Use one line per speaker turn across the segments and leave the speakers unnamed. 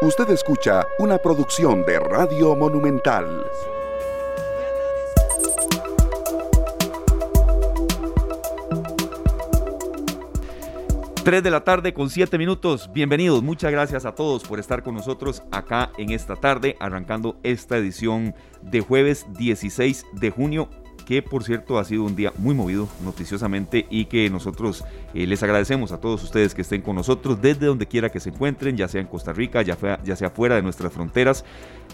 Usted escucha una producción de Radio Monumental.
Tres de la tarde con siete minutos. Bienvenidos. Muchas gracias a todos por estar con nosotros acá en esta tarde, arrancando esta edición de jueves 16 de junio que por cierto ha sido un día muy movido noticiosamente y que nosotros eh, les agradecemos a todos ustedes que estén con nosotros desde donde quiera que se encuentren, ya sea en Costa Rica, ya, ya sea fuera de nuestras fronteras.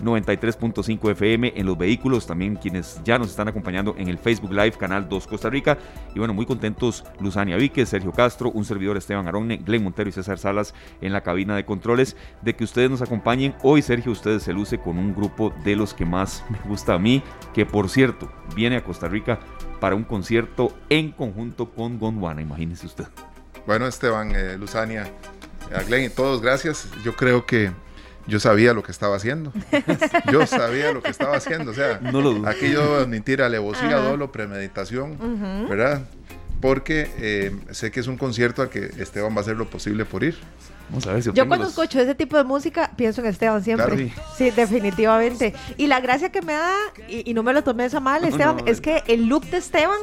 93.5 FM en los vehículos, también quienes ya nos están acompañando en el Facebook Live, Canal 2 Costa Rica. Y bueno, muy contentos Luzania Víquez, Sergio Castro, un servidor Esteban Aronne, Glenn Montero y César Salas en la cabina de controles, de que ustedes nos acompañen. Hoy Sergio, ustedes se luce con un grupo de los que más me gusta a mí, que por cierto, viene a Costa Rica para un concierto en conjunto con Gondwana, imagínese usted.
Bueno, Esteban, eh, Luzania, a Glenn y todos, gracias. Yo creo que yo sabía lo que estaba haciendo. Yo sabía lo que estaba haciendo. O sea, aquí yo admitir alevosía, dolo, premeditación, ¿verdad? Porque eh, sé que es un concierto al que Esteban va a hacer lo posible por ir.
Vamos a ver si yo cuando escucho ese tipo de música pienso en Esteban siempre. sí. definitivamente. Y la gracia que me da, y, no me lo tomé esa mal, Esteban, es que el look de Esteban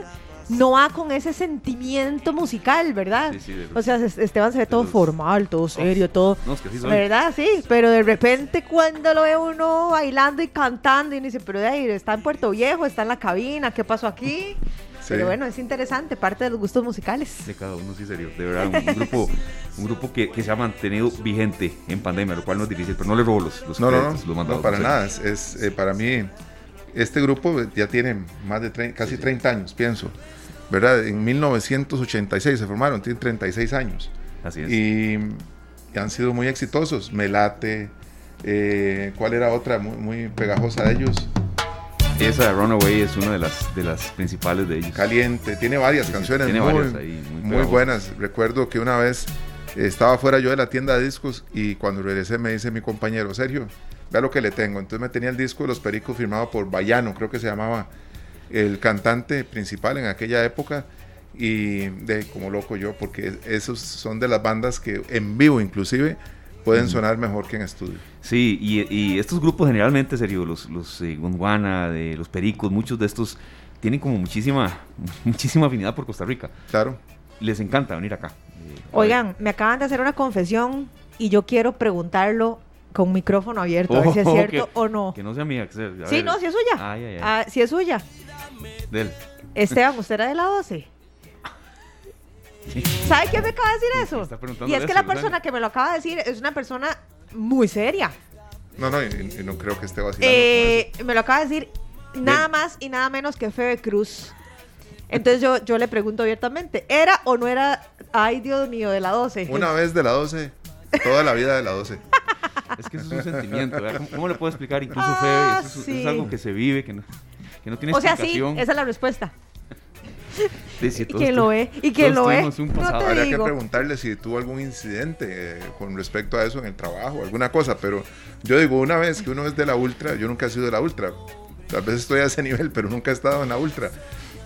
no va con ese sentimiento musical, ¿verdad? Sí, sí, o sea, Esteban se ve todo formal, todo serio, todo. No, es que sí ¿Verdad? Sí, pero de repente cuando lo ve uno bailando y cantando y uno dice, pero de ahí está en Puerto Viejo, está en la cabina, ¿qué pasó aquí? Pero bueno, es interesante, parte de los gustos musicales.
De cada uno, sí, serio. De verdad, un, grupo, un grupo que, que, se ha mantenido vigente en pandemia, lo cual no es difícil, pero no le robo los, los
no, no, no, no, para nada. Es, eh, para mí, este grupo ya tiene más de casi 30 años, pienso. ¿verdad? En 1986 se formaron, tienen 36 años. Así es. Y, han sido muy exitosos. Melate, eh, ¿cuál era otra muy, pegajosa de ellos?
Esa Runaway es una de las, de las principales de ellos.
Caliente, tiene varias canciones muy, buenas. Recuerdo que una vez estaba fuera yo de la tienda de discos y cuando regresé me dice mi compañero, Sergio, vea lo que le tengo. Entonces me tenía el disco de los Pericos firmado por Bayano, creo que se llamaba el cantante principal en aquella época y de como loco yo, porque esos son de las bandas que en vivo inclusive pueden sonar mejor que en estudio.
Sí, y, estos grupos generalmente, serio, los, los eh, Gondwana, de los Pericos, muchos de estos tienen como muchísima, muchísima afinidad por Costa Rica.
Claro.
Les encanta venir acá.
Eh, Oigan, me acaban de hacer una confesión y yo quiero preguntarlo con micrófono abierto, a ver si es cierto o no.
Que no sea mía.
Que sí, no, si es suya. Ah, si es suya. Esteban, ¿usted era de la 12? ¿Sabe quién me acaba de decir eso? Y es que la persona que me lo acaba de decir es una persona muy seria.
No, no, y, no creo que esté vacilando.
Eh, me lo acaba de decir nada más y nada menos que Febe Cruz. Entonces yo, yo le pregunto abiertamente, ¿era o no era, ay Dios mío, de la 12?
Una vez de la 12, toda la vida de la 12.
Es que eso es un sentimiento, ¿Cómo, le puedo explicar? Incluso ah, Febe, es algo que se vive, que no que no tiene
o sea, sí, esa es la respuesta. Sí, ¿Y quién lo ve? ¿Y quién lo ve?
No Habría que preguntarle si tuvo algún incidente eh, con respecto a eso en el trabajo, alguna cosa, pero yo digo, una vez que uno es de la ultra, yo nunca he sido de la ultra, tal vez estoy a ese nivel, pero nunca he estado en la ultra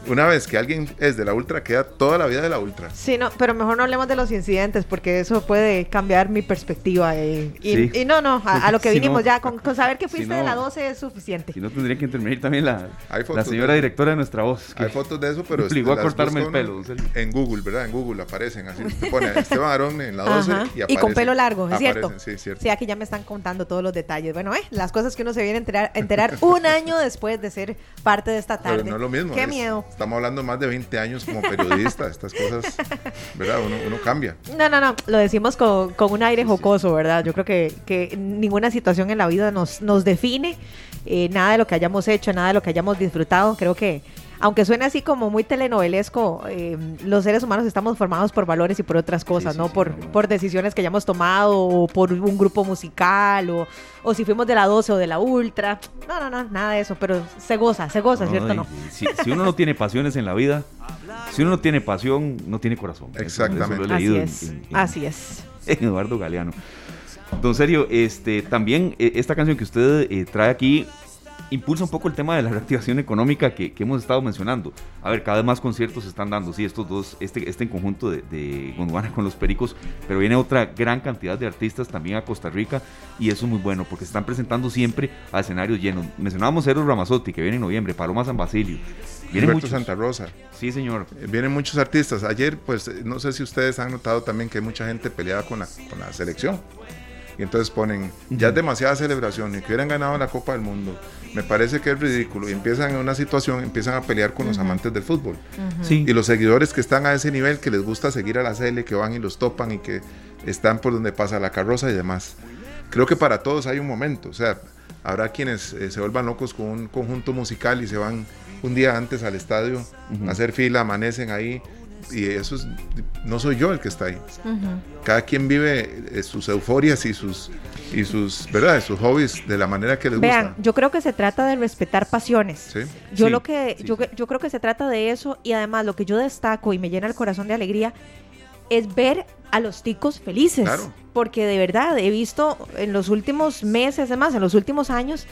una vez que alguien es de la ultra, queda toda la vida de la ultra.
Sí, no, pero mejor no hablemos de los incidentes porque eso puede cambiar mi perspectiva. Eh, y, no, no, a, lo que vinimos ya, con, saber que fuiste de la 12 es suficiente.
Si no, tendría que intervenir también la, la señora directora de nuestra voz.
Hay fotos de eso, pero...
Obligó a cortarme el pelo.
En Google, ¿verdad? En Google aparecen así. Te pone Esteban Arón en la 12 y aparece.
Y con pelo largo, ¿es cierto? Sí, cierto. Sí, aquí ya me están contando todos los detalles. Bueno, eh, las cosas que uno se viene a enterar, enterar un año después de ser parte de esta tarde.
Pero no es lo mismo.
Qué miedo.
Estamos hablando más de 20 años como periodista, estas cosas, ¿verdad? Uno, cambia.
No, no, no, lo decimos con, un aire jocoso, ¿verdad? Yo creo que, que, ninguna situación en la vida nos, nos define, eh, nada de lo que hayamos hecho, nada de lo que hayamos disfrutado, creo que aunque suene así como muy telenovelesco, eh, los seres humanos estamos formados por valores y por otras cosas, ¿no? por, por decisiones que hayamos tomado, o por un grupo musical, o, o, si fuimos de la 12 o de la Ultra. No, no, no, nada de eso, pero se goza, se goza, ¿cierto? No?
Si, uno no tiene pasiones en la vida, si uno no tiene pasión, no tiene corazón.
Exactamente.
así es, así es.
Eduardo Galeano. Don Serio, este, también eh, esta canción que usted eh, trae aquí impulsa un poco el tema de la reactivación económica que, hemos estado mencionando. A ver, cada vez más conciertos se están dando, sí, estos dos, este, este en conjunto de, de Gondwana con los Pericos, pero viene otra gran cantidad de artistas también a Costa Rica y eso es muy bueno porque se están presentando siempre a escenarios llenos. Mencionábamos Eros Ramazotti que viene en noviembre, Paloma San Basilio.
Viene muchos. Santa Rosa.
Sí, señor.
Eh, vienen muchos artistas. Ayer, pues, no sé si ustedes han notado también que hay mucha gente peleada con la, con la selección. Y entonces ponen, ya es demasiada celebración y que hubieran ganado la Copa del Mundo. Me parece que es ridículo. Y empiezan en una situación, empiezan a pelear con los amantes del fútbol. Y los seguidores que están a ese nivel, que les gusta seguir a la CL, que van y los topan y que están por donde pasa la carroza y demás. Creo que para todos hay un momento. O sea, habrá quienes eh, se vuelvan locos con un conjunto musical y se van un día antes al estadio a hacer fila, amanecen ahí y eso es, no soy yo el que está ahí. Cada quien vive eh, sus euforias y sus y sus, ¿verdad? sus hobbies de la manera que les
Vean, yo creo que se trata de respetar pasiones. Yo lo que yo, yo creo que se trata de eso y además lo que yo destaco y me llena el corazón de alegría es ver a los ticos felices. Porque de verdad he visto en los últimos meses, además, en los últimos años,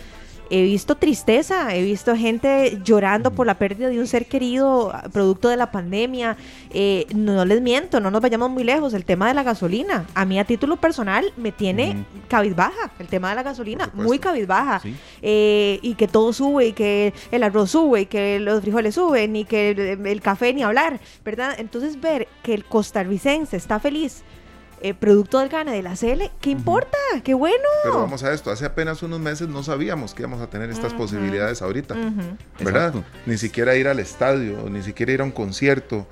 he visto tristeza, he visto gente llorando por la pérdida de un ser querido producto de la pandemia. Eh, no les miento, no nos vayamos muy lejos. El tema de la gasolina, a mí a título personal me tiene cabizbaja. El tema de la gasolina, muy cabizbaja. Eh, y que todo sube, y que el arroz sube, y que los frijoles suben, y que el café ni hablar, ¿verdad? Entonces ver que el costarricense está feliz eh, producto del gane de la CL, ¿qué importa? ¡Qué bueno!
Pero vamos a esto, hace apenas unos meses no sabíamos que íbamos a tener estas posibilidades ahorita, ¿verdad? Ni siquiera ir al estadio, ni siquiera ir a un concierto.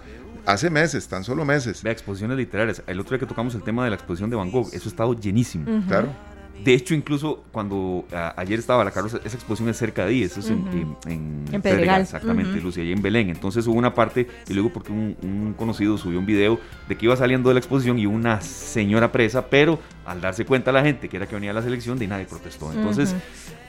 Hace meses, tan solo meses.
Vea, exposiciones literarias. El otro día que tocamos el tema de la exposición de Van Gogh, eso ha estado llenísimo.
Claro.
De hecho, incluso cuando ayer estaba la carroza, esa exposición es cerca de ahí, eso es en,
en, Pedregal,
exactamente, Lucia, allá en Belén. Entonces hubo una parte, y luego porque un, conocido subió un video de que iba saliendo de la exposición y una señora presa, pero al darse cuenta la gente que era que venía a la selección, de nadie protestó. Entonces,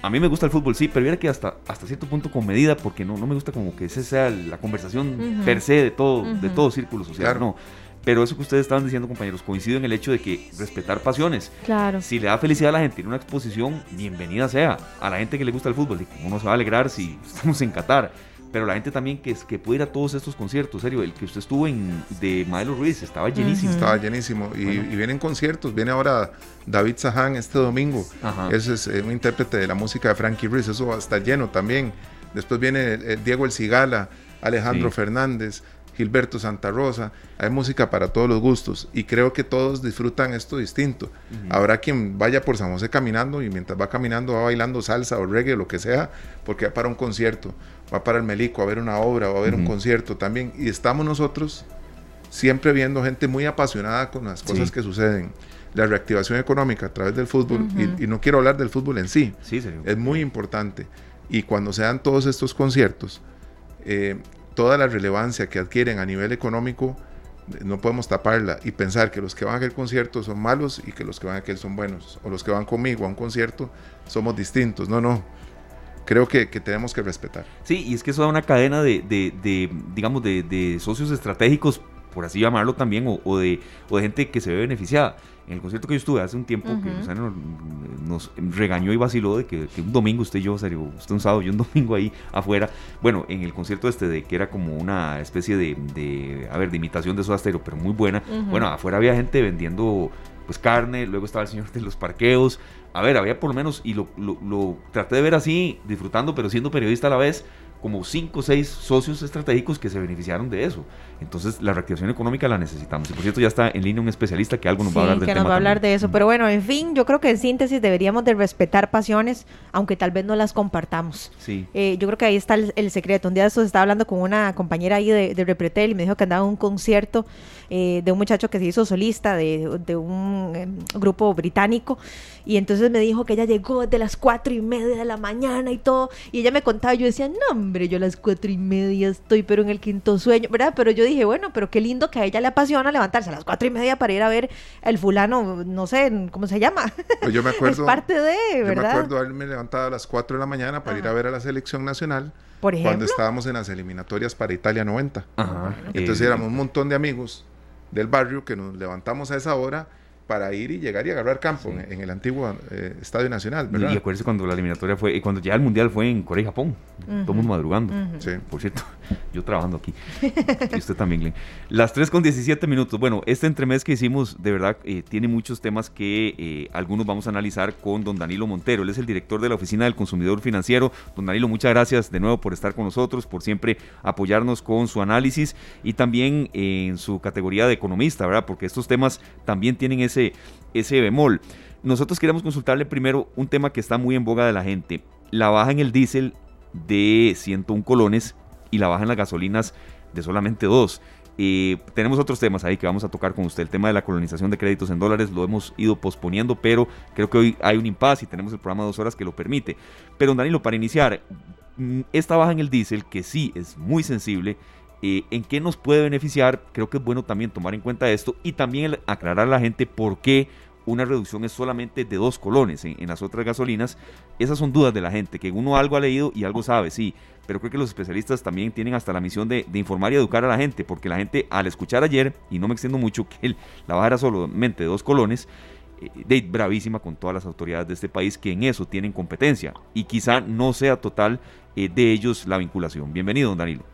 a mí me gusta el fútbol, sí, pero era que hasta, hasta cierto punto con medida, porque no, no me gusta como que esa sea la conversación per se de todo, de todo círculo social, no pero eso que ustedes estaban diciendo, compañeros, coincido en el hecho de que respetar pasiones.
Claro.
Si le da felicidad a la gente en una exposición, bienvenida sea. A la gente que le gusta el fútbol, uno se va a alegrar si estamos en Qatar. Pero la gente también que, que puede ir a todos estos conciertos, serio, el que usted estuvo en de Maelo Ruiz, estaba llenísimo.
Estaba llenísimo. Y, vienen conciertos, viene ahora David Sahan este domingo. Ese es eh, un intérprete de la música de Frankie Ruiz, eso estar lleno también. Después viene Diego El Cigala, Alejandro Fernández. Gilberto Santa Rosa, hay música para todos los gustos y creo que todos disfrutan esto distinto. Habrá quien vaya por San José caminando y mientras va caminando va bailando salsa o reggae o lo que sea, porque va para un concierto, va para el Melico a ver una obra o a ver un concierto también. Y estamos nosotros siempre viendo gente muy apasionada con las cosas que suceden. La reactivación económica a través del fútbol, y, no quiero hablar del fútbol en sí,
sí
es muy importante. Y cuando se dan todos estos conciertos, eh, toda la relevancia que adquieren a nivel económico, no podemos taparla y pensar que los que van a aquel concierto son malos y que los que van a aquel son buenos, o los que van conmigo a un concierto somos distintos. No, no. Creo que, tenemos que respetar.
Sí, y es que eso da una cadena de, digamos, de, socios estratégicos, por así llamarlo también, o, de, o de gente que se ve beneficiada en el concierto que yo estuve hace un tiempo, que nos, regañó y vaciló de que, un domingo usted y yo, serio, usted un sábado y un domingo ahí afuera, bueno, en el concierto este de que era como una especie de, a ver, de imitación de su Stereo, pero muy buena, bueno, afuera había gente vendiendo pues carne, luego estaba el señor de los parqueos, a ver, había por lo menos, y lo, lo, lo traté de ver así, disfrutando, pero siendo periodista a la vez, como cinco o seis socios estratégicos que se beneficiaron de eso. Entonces, la reactivación económica la necesitamos. Y por cierto, ya está en línea un especialista que algo nos va a hablar del
que nos va a hablar de eso. Pero bueno, en fin, yo creo que en síntesis deberíamos de respetar pasiones, aunque tal vez no las compartamos.
Sí.
Eh, yo creo que ahí está el, secreto. Un día de estos estaba hablando con una compañera ahí de, de Repretel y me dijo que andaba en un concierto eh, de un muchacho que se hizo solista de, de un em, grupo británico. Y entonces me dijo que ella llegó desde las cuatro y media de la mañana y todo. Y ella me contaba, yo decía, no, hombre, yo a las cuatro y media estoy, pero en el quinto sueño, ¿verdad? Pero yo dije, bueno, pero qué lindo que a ella le apasiona levantarse a las cuatro y media para ir a ver el fulano, no sé, ¿cómo se llama?
Pues yo me acuerdo.
es parte de, ¿verdad?
Yo me acuerdo haberme levantado a las cuatro de la mañana para ir a ver a la selección nacional.
Por ejemplo.
Cuando estábamos en las eliminatorias para Italia 90. Entonces éramos un montón de amigos del barrio que nos levantamos a esa hora para ir y llegar y agarrar campo en, el antiguo eh, Estadio Nacional.
¿verdad? Y acuérdese cuando la eliminatoria fue, cuando ya el Mundial fue en Corea y Japón, todo el mundo madrugando. sí. Por cierto, yo trabajando aquí. y usted también, Glenn. Las 3 con 17 minutos. Bueno, este entremés que hicimos, de verdad, eh, tiene muchos temas que eh, algunos vamos a analizar con don Danilo Montero. Él es el director de la Oficina del Consumidor Financiero. Don Danilo, muchas gracias de nuevo por estar con nosotros, por siempre apoyarnos con su análisis y también en su categoría de economista, ¿verdad? Porque estos temas también tienen ese, ese bemol. Nosotros queremos consultarle primero un tema que está muy en boga de la gente. La baja en el diésel de 101 colones y la baja en las gasolinas de solamente 2. Eh, tenemos otros temas ahí que vamos a tocar con usted. El tema de la colonización de créditos en dólares lo hemos ido posponiendo, pero creo que hoy hay un impasse y tenemos el programa de dos horas que lo permite. Pero Danilo, para iniciar, mm, esta baja en el diésel, que sí es muy sensible, eh, ¿en qué nos puede beneficiar? Creo que es bueno también tomar en cuenta esto y también aclarar a la gente por qué una reducción es solamente de dos colones en, las otras gasolinas. Esas son dudas de la gente, que uno algo ha leído y algo sabe, sí, pero creo que los especialistas también tienen hasta la misión de, informar y educar a la gente, porque la gente al escuchar ayer, y no me extiendo mucho, que la baja era solamente de dos colones, eh, de bravísima con todas las autoridades de este país que en eso tienen competencia y quizá no sea total eh, de ellos la vinculación. Bienvenido, don Danilo.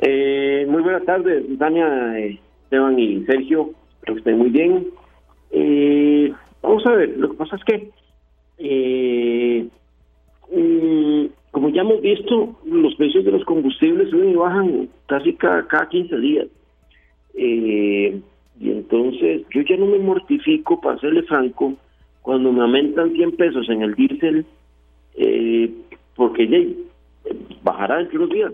Eh, muy buenas tardes, Tania, Esteban y Sergio. Espero que estén muy bien. Eh, vamos a ver, lo que pasa es que, eh, mm, como ya hemos visto, los precios de los combustibles suben y bajan casi cada, cada 15 días. Eh, y entonces yo ya no me mortifico, para serle franco, cuando me aumentan 100 pesos en el diésel, eh, porque ya bajará entre los días.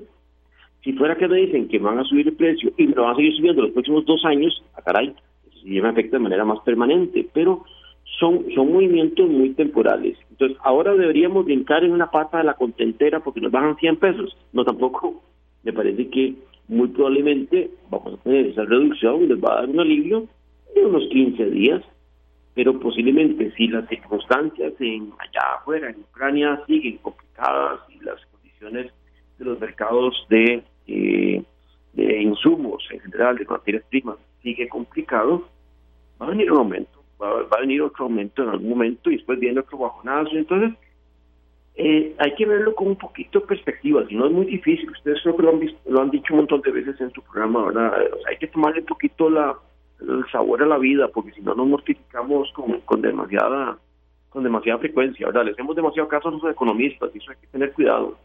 Si fuera que me dicen que van a subir el precio y me lo van a seguir subiendo los próximos dos años, a caray, y me afecta de manera más permanente, pero son, son movimientos muy temporales. Entonces, ahora deberíamos brincar en una pata de la contentera porque nos bajan 100 pesos. No, tampoco. Me parece que muy probablemente vamos a tener esa reducción, les va a dar un alivio de unos 15 días, pero posiblemente si las circunstancias en allá afuera, en Ucrania, siguen complicadas y las condiciones de los mercados de, eh, de insumos en general, de materias primas, sigue complicado, va a venir un aumento, va, a venir otro aumento en algún momento y después viene otro bajonazo. Entonces, eh, hay que verlo con un poquito de perspectiva, si no es muy difícil, ustedes creo que lo han, lo han dicho un montón de veces en su programa, ¿verdad? hay que tomarle un poquito la, el sabor a la vida, porque si no nos mortificamos con, con demasiada con demasiada frecuencia, ¿verdad? Le hacemos demasiado caso a los economistas y eso hay que tener cuidado.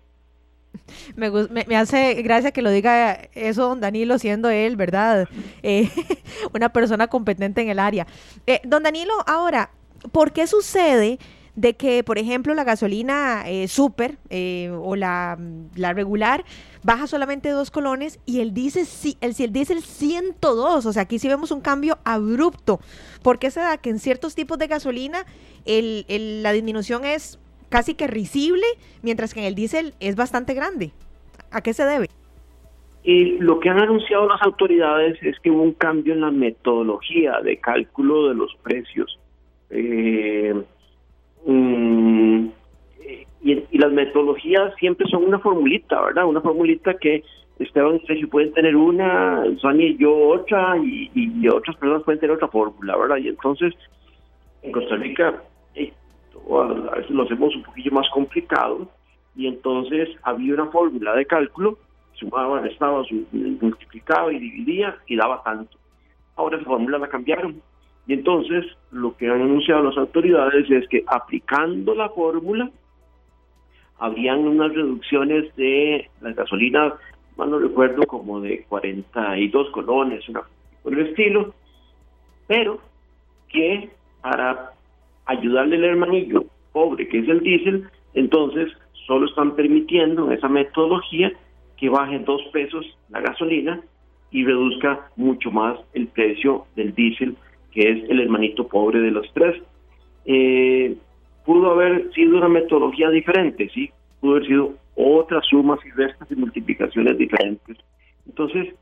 Me, me, hace gracia que lo diga eso don Danilo, siendo él, ¿verdad? Eh, una persona competente en el área. Eh, don Danilo, ahora, ¿por qué sucede de que, por ejemplo, la gasolina eh, super o la, la, regular baja solamente dos colones y el diésel, el, el diésel 102? O sea, aquí sí vemos un cambio abrupto. ¿Por qué se da que en ciertos tipos de gasolina el, la disminución es casi que risible, mientras que en el diésel es bastante grande. ¿A qué se debe?
Y lo que han anunciado las autoridades es que hubo un cambio en la metodología de cálculo de los precios. Eh, mm, y, las metodologías siempre son una formulita, ¿verdad? Una formulita que Esteban y pueden tener una, Sonia y yo otra, y, y, otras personas pueden tener otra fórmula, ¿verdad? Y entonces, en Costa Rica a veces lo hacemos un poquillo más complicado, y entonces había una fórmula de cálculo, sumaba, estaba multiplicado y dividía y daba tanto. Ahora esa fórmula la cambiaron. Y entonces lo que han anunciado las autoridades es que aplicando la fórmula, habían unas reducciones de las gasolinas, más no recuerdo, como de 42 colones, una por el estilo, pero que para ayudarle al hermanillo pobre que es el diésel, entonces solo están permitiendo esa metodología que baje dos pesos la gasolina y reduzca mucho más el precio del diésel, que es el hermanito pobre de los tres. Eh, pudo haber sido una metodología diferente, sí, pudo haber sido otras sumas y restas y multiplicaciones diferentes. Entonces,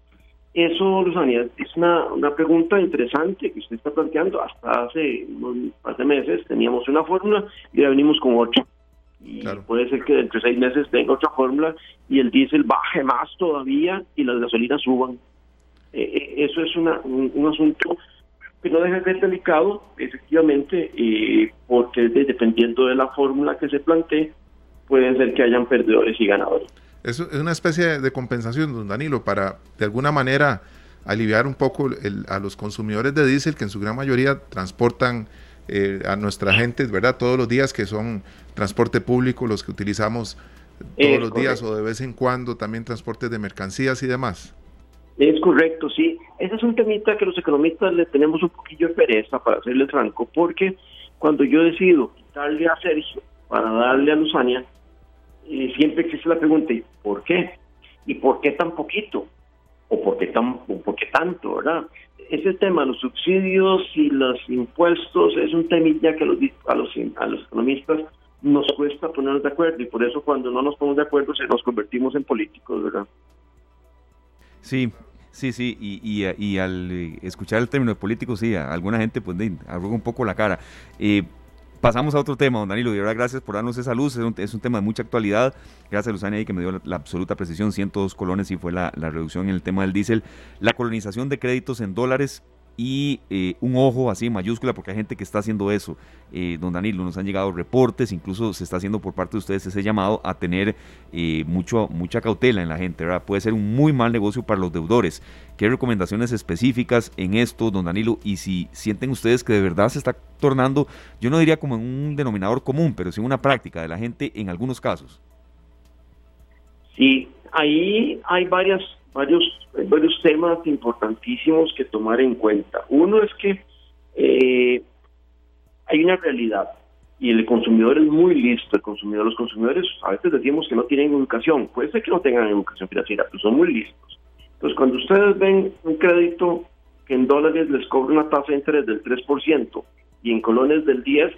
eso, Luzania, es una, una pregunta interesante que usted está planteando. Hasta hace un par de meses teníamos una fórmula y ya venimos con otra. Y puede ser que dentro de seis meses tenga otra fórmula y el diésel baje más todavía y las gasolinas suban. Eh, eh, eso es una, un, asunto que no deja de ser delicado, efectivamente, porque dependiendo de la fórmula que se plantee, pueden ser que hayan perdedores y ganadores.
Es, es una especie de compensación, don Danilo, para de alguna manera aliviar un poco a los consumidores de diésel que en su gran mayoría transportan eh, a nuestra gente, ¿verdad? Todos los días que son transporte público, los que utilizamos todos los días o de vez en cuando también transportes de mercancías y demás.
Es correcto, sí. Ese es un temita que los economistas le tenemos un poquillo de pereza, para hacerle franco, porque cuando yo decido quitarle a Sergio para darle a Luzania, siempre existe la pregunta, ¿y por qué? ¿Y por qué tan poquito? ¿O por qué, tan, por qué tanto, verdad? Ese tema, los subsidios y los impuestos, es un temilla que los, a, los, a los economistas nos cuesta ponernos de acuerdo y por eso cuando no nos ponemos de acuerdo se nos convertimos en políticos, ¿verdad?
Sí, sí, sí, y, y, al eh, escuchar el término de político, sí, a alguna gente pues arruga un poco la cara. Eh, pasamos a otro tema, don Danilo, y ahora gracias por darnos esa luz, es un, tema de mucha actualidad, gracias a Luzania que me dio la, absoluta precisión, 102 colones y fue la, la reducción en el tema del diésel, la colonización de créditos en dólares, y eh, un ojo así en mayúscula porque hay gente que está haciendo eso. Eh, don Danilo, nos han llegado reportes, incluso se está haciendo por parte de ustedes ese llamado a tener eh, mucho, mucha cautela en la gente, ¿verdad? Puede ser un muy mal negocio para los deudores. ¿Qué recomendaciones específicas en esto, don Danilo? Y si sienten ustedes que de verdad se está tornando, yo no diría como en un denominador común, pero sí una práctica de la gente en algunos casos.
Sí, ahí hay varias varios, varios temas importantísimos que tomar en cuenta. Uno es que eh, hay una realidad y el consumidor es muy listo. El consumidor, los consumidores a veces decimos que no tienen educación. Puede ser que no tengan educación financiera, pero son muy listos. Entonces, cuando ustedes ven un crédito que en dólares les cobra una tasa de interés del 3% y en colones del 10,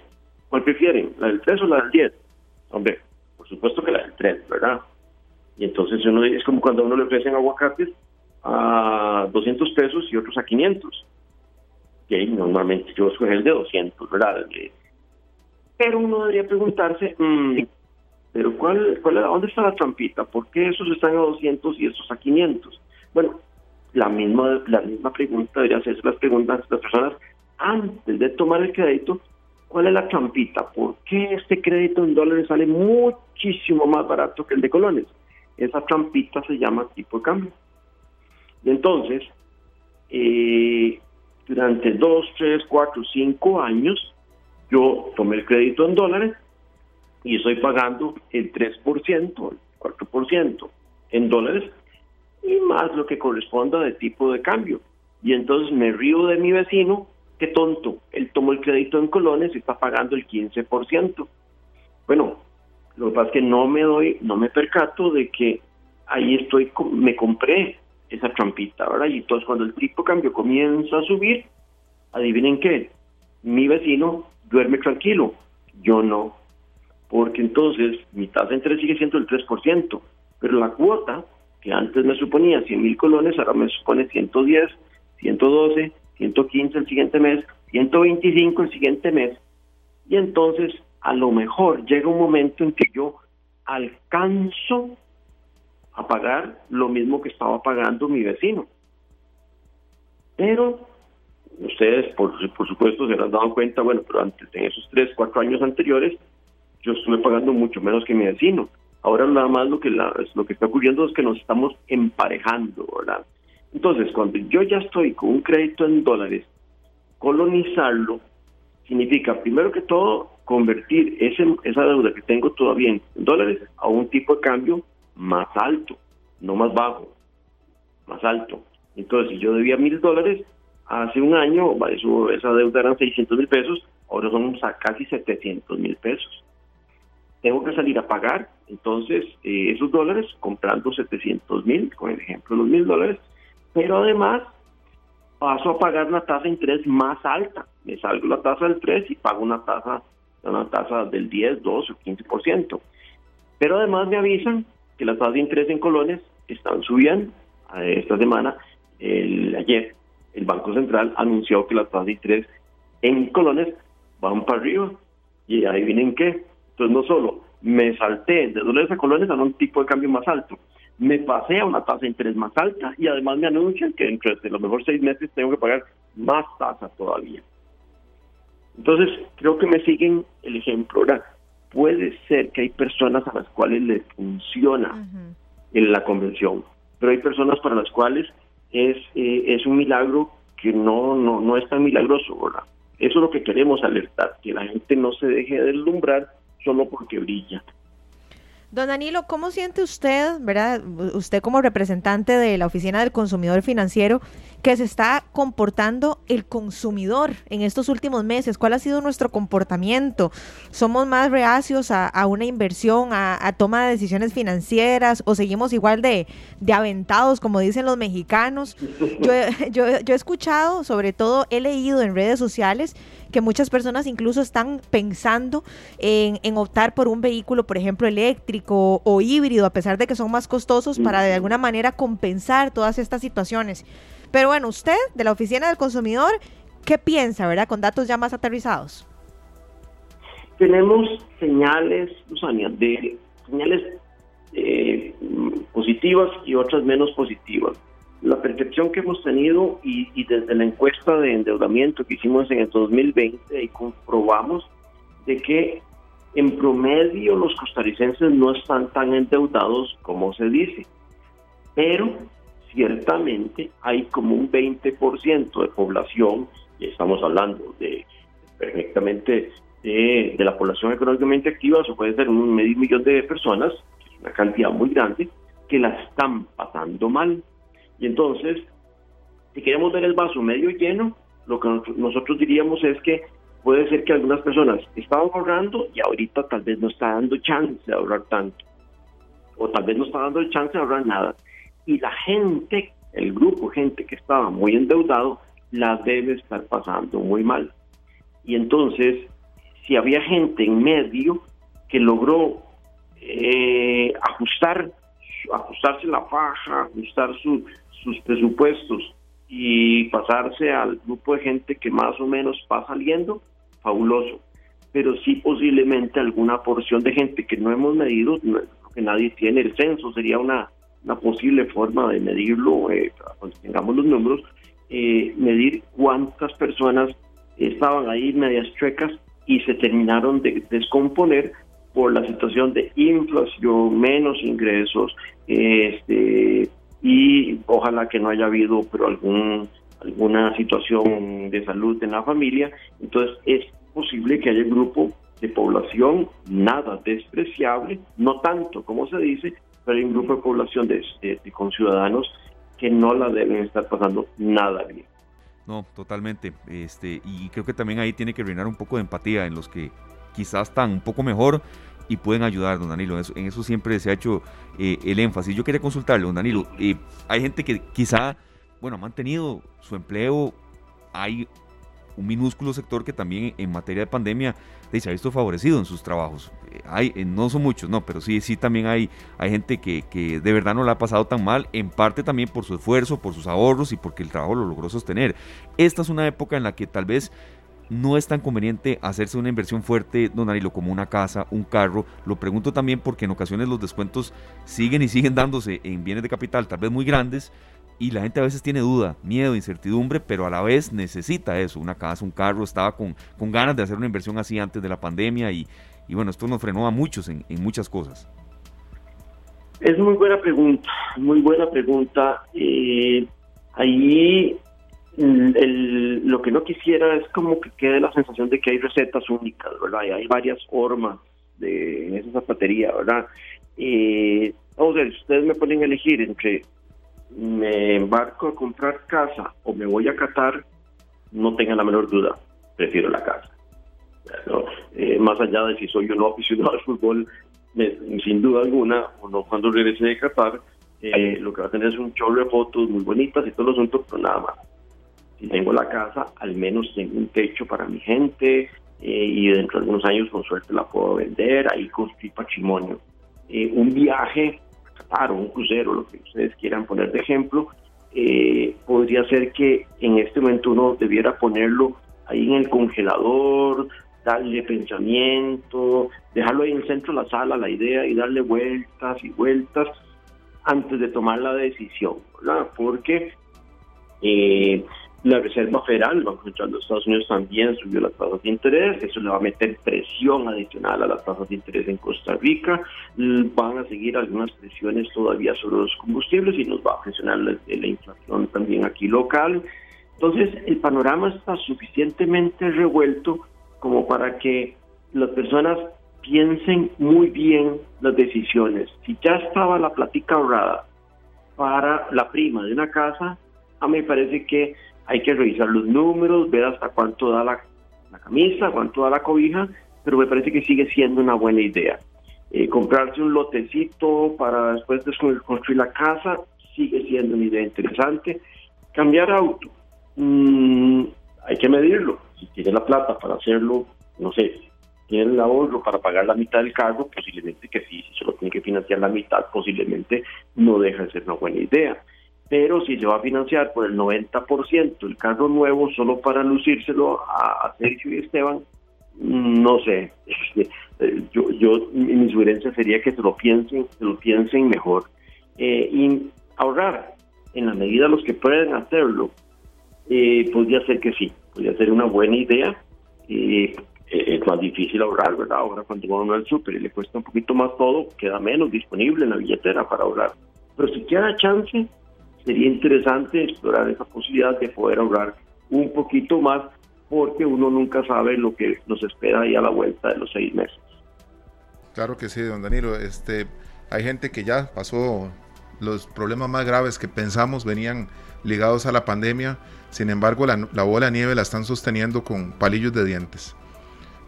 ¿cuál prefieren? ¿La del 3 o la del 10? Hombre, por supuesto que la del 3, ¿verdad? Y entonces uno es como cuando uno le ofrecen aguacates a 200 pesos y otros a 500. Y ahí normalmente yo escoge el de 200, ¿verdad? Pero uno debería preguntarse, mm, pero cuál, cuál, ¿dónde está la trampita? ¿Por qué esos están a 200 y esos a 500? Bueno, la misma, la misma pregunta debería hacerse las preguntas las personas antes de tomar el crédito. ¿Cuál es la trampita? ¿Por qué este crédito en dólares sale muchísimo más barato que el de colones? Esa trampita se llama tipo de cambio. Y entonces, eh, durante dos, tres, cuatro, cinco años, yo tomé el crédito en dólares y estoy pagando el 3%, el 4% en dólares y más lo que corresponda de tipo de cambio. Y entonces me río de mi vecino, qué tonto, él tomó el crédito en colones y está pagando el 15%. Bueno, lo que pasa es que no me doy, no me percato de que ahí estoy, me compré esa trampita, ¿verdad? Y entonces cuando el tipo cambio comienza a subir, adivinen qué, mi vecino duerme tranquilo, yo no, porque entonces mi tasa de interés sigue siendo el 3%, pero la cuota que antes me suponía 100 mil colones, ahora me supone 110, 112, 115 el siguiente mes, 125 el siguiente mes, y entonces a lo mejor llega un momento en que yo alcanzo a pagar lo mismo que estaba pagando mi vecino. Pero ustedes, por, por supuesto, se han dado cuenta, bueno, pero antes, en esos tres, cuatro años anteriores, yo estuve pagando mucho menos que mi vecino. Ahora nada más lo que, lo que está ocurriendo es que nos estamos emparejando, ¿verdad? Entonces, cuando yo ya estoy con un crédito en dólares, colonizarlo significa, primero que todo, convertir ese, esa deuda que tengo todavía en dólares a un tipo de cambio más alto, no más bajo, más alto. Entonces, si yo debía mil dólares hace un año, eso, esa deuda eran 600 mil pesos, ahora son casi 700 mil pesos. Tengo que salir a pagar, entonces, eh, esos dólares comprando 700 mil, con el ejemplo los mil dólares, pero además paso a pagar una tasa de interés más alta. Me salgo la tasa del 3 y pago una tasa una tasa del 10, 12 o 15%. Pero además me avisan que las tasas de interés en colones están subiendo. Esta semana, el, ayer, el Banco Central anunció que las tasas de interés en colones van para arriba. Y ahí vienen qué. Entonces no solo me salté de dólares a colones a un tipo de cambio más alto, me pasé a una tasa de interés más alta y además me anuncian que dentro de los mejores seis meses tengo que pagar más tasa todavía. Entonces, creo que me siguen el ejemplo. Ahora, puede ser que hay personas a las cuales les funciona en la convención, pero hay personas para las cuales es, eh, es un milagro que no, no, no es tan milagroso, ¿verdad? Eso es lo que queremos alertar, que la gente no se deje deslumbrar solo porque brilla.
Don Danilo, ¿cómo siente usted, verdad? Usted como representante de la Oficina del Consumidor Financiero, que se está comportando el consumidor en estos últimos meses? ¿Cuál ha sido nuestro comportamiento? ¿Somos más reacios a, una inversión, a, toma de decisiones financieras o seguimos igual de, aventados, como dicen los mexicanos? Yo, yo, yo he escuchado, sobre todo he leído en redes sociales, que muchas personas incluso están pensando en, en, optar por un vehículo, por ejemplo, eléctrico o híbrido, a pesar de que son más costosos, para de alguna manera compensar todas estas situaciones. Pero bueno, usted de la Oficina del Consumidor, ¿qué piensa, verdad? Con datos ya más aterrizados.
Tenemos señales, Susania, de señales eh, positivas y otras menos positivas la percepción que hemos tenido y, desde la encuesta de endeudamiento que hicimos en el 2020, ahí comprobamos de que en promedio los costarricenses no están tan endeudados como se dice, pero ciertamente hay como un 20% de población, y estamos hablando de perfectamente de, la población económicamente activa, eso puede ser un medio millón de personas, una cantidad muy grande, que la están pasando mal. Y entonces, si queremos ver el vaso medio lleno, lo que nosotros diríamos es que puede ser que algunas personas estaban ahorrando y ahorita tal vez no está dando chance de ahorrar tanto. O tal vez no está dando chance de ahorrar nada. Y la gente, el grupo gente que estaba muy endeudado, la debe estar pasando muy mal. Y entonces, si había gente en medio que logró eh, ajustar, ajustarse la faja, ajustar su, sus presupuestos y pasarse al grupo de gente que más o menos va saliendo, fabuloso. Pero sí posiblemente alguna porción de gente que no hemos medido, que nadie tiene el censo, sería una, una posible forma de medirlo, eh, cuando tengamos los números, eh, medir cuántas personas estaban ahí medias chuecas y se terminaron de descomponer por la situación de inflación, menos ingresos, este, y ojalá que no haya habido pero algún alguna situación de salud en la familia. Entonces es posible que haya un grupo de población nada despreciable no tanto como se dice pero hay un grupo de población de, de, con ciudadanos que no la deben estar pasando nada bien
no, totalmente. Este, y creo que también ahí tiene que reinar un poco de empatía en los que quizás están un poco mejor y pueden ayudar, don Danilo. En eso, siempre se ha hecho eh, el énfasis. Yo quería consultarle, don Danilo, eh, hay gente que quizá, bueno, ha mantenido su empleo, hay un minúsculo sector que también en materia de pandemia se ha visto favorecido en sus trabajos. Eh, hay, no son muchos, no, pero sí, sí también hay, hay gente que, que de verdad no la ha pasado tan mal, en parte también por su esfuerzo, por sus ahorros y porque el trabajo lo logró sostener. Esta es una época en la que tal vez no es tan conveniente hacerse una inversión fuerte, don Arilo, como una casa, un carro. Lo pregunto también porque en ocasiones los descuentos siguen y siguen dándose en bienes de capital, tal vez muy grandes, y la gente a veces tiene duda, miedo, incertidumbre, pero a la vez necesita eso, una casa, un carro, estaba con, con ganas de hacer una inversión así antes de la pandemia y, y bueno, esto nos frenó a muchos en, en muchas cosas.
Es muy buena pregunta, muy buena pregunta. Eh, ahí el, lo que no quisiera es como que quede la sensación de que hay recetas únicas, ¿verdad? Y hay varias formas de esa zapatería, ¿verdad? Eh, si ustedes me pueden elegir entre me embarco a comprar casa o me voy a Qatar, no tengan la menor duda, prefiero la casa. Eh, más allá de si soy o no aficionado al fútbol, sin duda alguna, o no cuando regrese de Qatar, eh, lo que va a tener es un chorro de fotos muy bonitas y todo lo asunto, pero nada más si tengo la casa, al menos tengo un techo para mi gente eh, y dentro de algunos años con suerte la puedo vender, ahí construir patrimonio. Eh, un viaje, claro, un crucero, lo que ustedes quieran poner de ejemplo, eh, podría ser que en este momento uno debiera ponerlo ahí en el congelador, darle pensamiento, dejarlo ahí en el centro de la sala, la idea, y darle vueltas y vueltas antes de tomar la decisión, ¿verdad? Porque la Reserva Federal, el Banco Central de Estados Unidos también subió las tasas de interés, eso le va a meter presión adicional a las tasas de interés en Costa Rica, van a seguir algunas presiones todavía sobre los combustibles y nos va a presionar la, la inflación también aquí local. Entonces, el panorama está suficientemente revuelto como para que las personas piensen muy bien las decisiones. Si ya estaba la plática ahorrada para la prima de una casa, a mí me parece que hay que revisar los números, ver hasta cuánto da la, camisa, cuánto da la cobija, pero me parece que sigue siendo una buena idea. Eh, comprarse un lotecito para después de construir la casa sigue siendo una idea interesante. Cambiar auto, mm, hay que medirlo. Si tiene la plata para hacerlo, no sé, tiene el ahorro para pagar la mitad del cargo, posiblemente que sí. Si solo tiene que financiar la mitad, posiblemente no deja de ser una buena idea pero si se va a financiar por el 90% el carro nuevo solo para lucírselo a, Sergio y Esteban, no sé. Eh, yo, yo mi sugerencia sería que se lo piensen, se lo piensen mejor eh, y ahorrar en la medida los que pueden hacerlo. Eh, podría ser que sí, podría ser una buena idea. Eh, es más difícil ahorrar, ¿verdad? Ahora cuando uno al súper y le cuesta un poquito más todo, queda menos disponible en la billetera para ahorrar. Pero si queda chance, sería interesante explorar esa posibilidad de poder ahorrar un poquito más porque uno nunca sabe lo que nos espera ahí a la vuelta de los seis meses.
Claro que sí, don Danilo. Este, hay gente que ya pasó los problemas más graves que pensamos venían ligados a la pandemia. Sin embargo, la, bola de nieve la están sosteniendo con palillos de dientes.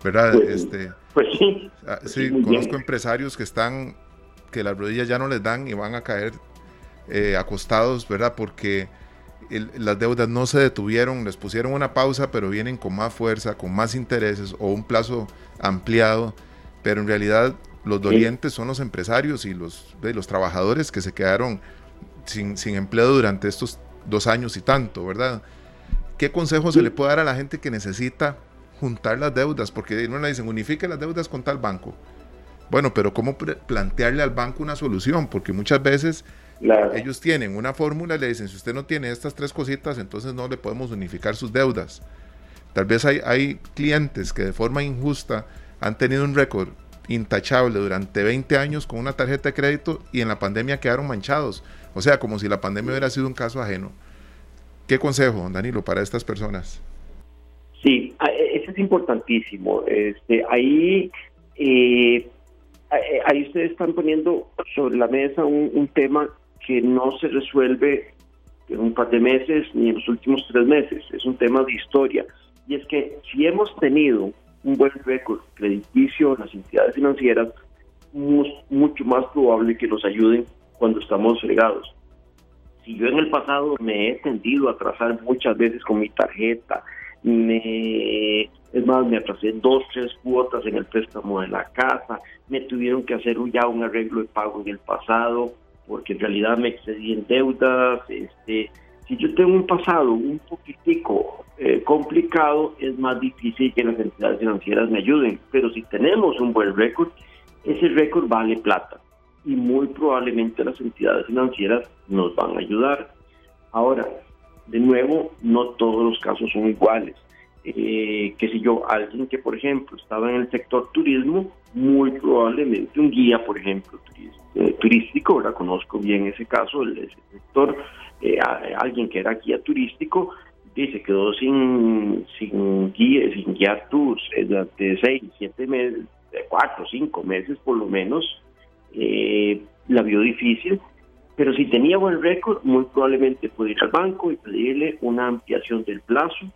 ¿Verdad?
Pues, este, pues sí.
Ah, sí, conozco empresarios que están, que las rodillas ya no les dan y van a caer eh, acostados, ¿verdad? Porque las deudas no se detuvieron, les pusieron una pausa, pero vienen con más fuerza, con más intereses o un plazo ampliado, pero en realidad los dolientes son los empresarios y los, los trabajadores que se quedaron sin, sin, empleo durante estos dos años y tanto, ¿verdad? ¿Qué consejo se le puede dar a la gente que necesita juntar las deudas? Porque no le dicen, unifique las deudas con tal banco. Bueno, pero ¿cómo plantearle al banco una solución? Porque muchas veces ellos tienen una fórmula y le dicen, si usted no tiene estas tres cositas, entonces no le podemos unificar sus deudas. Tal vez hay, hay clientes que de forma injusta han tenido un récord intachable durante 20 años con una tarjeta de crédito y en la pandemia quedaron manchados. O sea, como si la pandemia hubiera sido un caso ajeno. ¿Qué consejo, Danilo, para estas personas?
Sí, eso es importantísimo. Este, ahí, eh, ahí ustedes están poniendo sobre la mesa un, un tema que no se resuelve en un par de meses ni en los últimos tres meses. Es un tema de historia. Y es que si hemos tenido un buen récord crediticio en las entidades financieras, es mucho más probable que nos ayuden cuando estamos fregados. Si yo en el pasado me he tendido a atrasar muchas veces con mi tarjeta, me, es más, me atrasé dos, tres cuotas en el préstamo de la casa, me tuvieron que hacer ya un arreglo de pago en el pasado, porque en realidad me excedí en deudas. Este, si yo tengo un pasado un poquitico eh, complicado, es más difícil que las entidades financieras me ayuden. Pero si tenemos un buen récord, ese récord vale plata y muy probablemente las entidades financieras nos van a ayudar. Ahora, de nuevo, no todos los casos son iguales. Eh, que si yo, alguien que por ejemplo estaba en el sector turismo, muy probablemente un guía, por ejemplo, eh, turístico, ahora conozco bien ese caso, el, sector, eh, alguien que era guía turístico, se quedó sin, sin, guía, sin guiar tours durante seis, siete meses, cuatro, cinco meses por lo menos, la vio difícil, pero si tenía buen récord, muy probablemente puede ir al banco y pedirle una ampliación del plazo,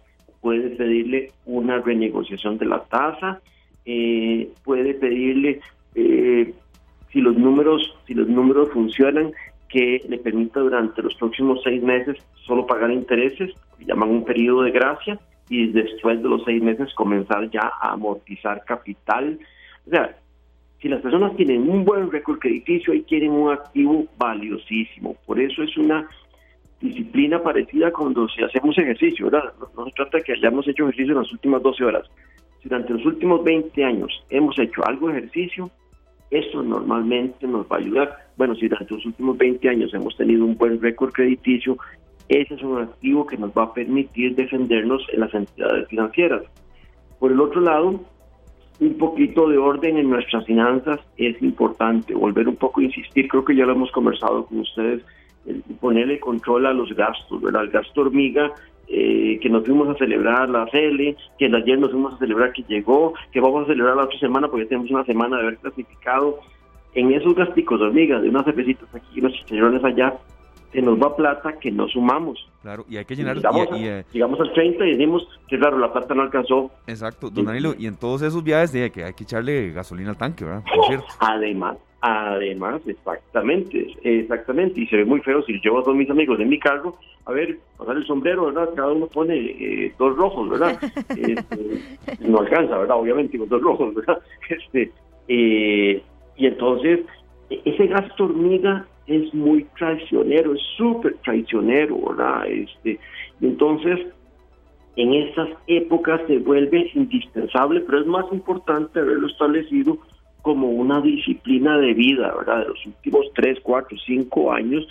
puede pedirle una renegociación de la tasa, eh, puede pedirle eh, si los números si los números funcionan que le permita durante los próximos seis meses solo pagar intereses, llaman un periodo de gracia, y después de los seis meses comenzar ya a amortizar capital. O sea, si las personas tienen un buen récord crediticio y quieren un activo valiosísimo, por eso es una disciplina parecida cuando si hacemos ejercicio, ¿verdad? No, se trata de que hayamos hecho ejercicio en las últimas 12 horas. Si durante los últimos 20 años hemos hecho algo de ejercicio, eso normalmente nos va a ayudar. Bueno, si durante los últimos 20 años hemos tenido un buen récord crediticio, ese es un activo que nos va a permitir defendernos en las entidades financieras. Por el otro lado, un poquito de orden en nuestras finanzas es importante. Volver un poco a insistir, creo que ya lo hemos conversado con ustedes, ponerle control a los gastos, ¿verdad? El gasto hormiga eh, que nos fuimos a celebrar la CL, que ayer nos fuimos a celebrar que llegó, que vamos a celebrar la otra semana porque tenemos una semana de haber clasificado. En esos gasticos de hormiga, de unas cervecitas aquí, unos chicharrones allá, se nos va plata que no sumamos.
Claro, y hay que llenar...
Eh, llegamos, al 30 y decimos que claro, la plata no alcanzó.
Exacto, don Danilo, y en todos esos viajes de que hay que echarle gasolina al tanque, ¿verdad?
Además, Además, exactamente, exactamente, y se ve muy feo si llevo a todos mis amigos en mi carro, a ver, pasar el sombrero, ¿verdad? Cada uno pone eh, dos rojos, ¿verdad? Este, no alcanza, ¿verdad? Obviamente con dos rojos, ¿verdad? Este, eh, y entonces, e-, ese gasto hormiga es muy traicionero, es súper traicionero, ¿verdad? Este, y entonces, en estas épocas se vuelve indispensable, pero es más importante haberlo establecido como una disciplina de vida, ¿verdad? De los últimos tres, cuatro, cinco años.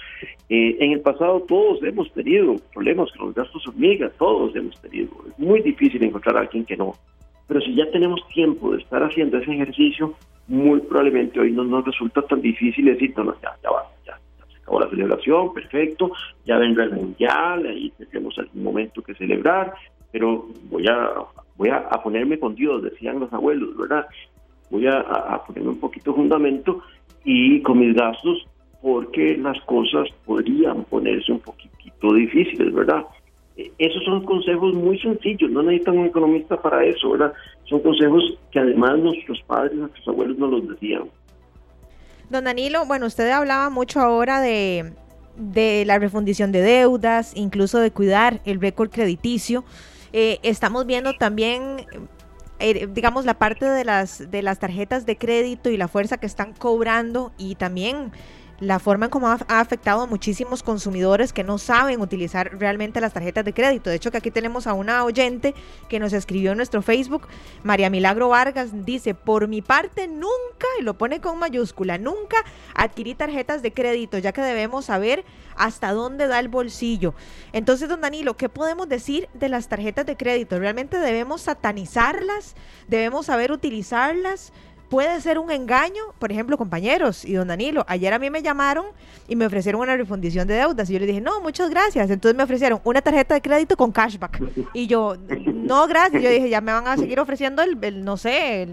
Eh, en el pasado todos hemos tenido problemas con los gastos hormigas, todos hemos tenido. Es muy difícil encontrar a alguien que no. Pero si ya tenemos tiempo de estar haciendo ese ejercicio, muy probablemente hoy no nos resulta tan difícil decir, no, no, ya, ya va, ya, se acabó la celebración, perfecto, ya vendrá el mundial, ahí tendremos algún momento que celebrar, pero voy a voy a, a, ponerme con Dios, decían los abuelos, ¿verdad? Voy a, a ponerme un poquito fundamento y con mis gastos porque las cosas podrían ponerse un poquitito difíciles, ¿verdad? E, esos son consejos muy sencillos, no necesitan un economista para eso, ¿verdad? Son consejos que además nuestros padres, nuestros abuelos nos los decían.
Don Danilo, bueno, usted hablaba mucho ahora de, de la refundición de deudas, incluso de cuidar el récord crediticio. Eh, estamos viendo también eh, digamos, la parte de las, de las tarjetas de crédito y la fuerza que están cobrando y también la forma en cómo ha, afectado a muchísimos consumidores que no saben utilizar realmente las tarjetas de crédito. De hecho, que aquí tenemos a una oyente que nos escribió en nuestro Facebook, María Milagro Vargas, dice, por mi parte nunca, y lo pone con mayúscula, nunca adquirí tarjetas de crédito, ya que debemos saber hasta dónde da el bolsillo. Entonces, don Danilo, ¿qué podemos decir de las tarjetas de crédito? ¿Realmente debemos satanizarlas? ¿Debemos saber utilizarlas? Puede ser un engaño, por ejemplo, compañeros y don Danilo, ayer a mí me llamaron y me ofrecieron una refundición de deudas y yo le dije, no, muchas gracias. Entonces me ofrecieron una tarjeta de crédito con cashback y yo, no, gracias. Yo dije, ya me van a seguir ofreciendo el, no sé,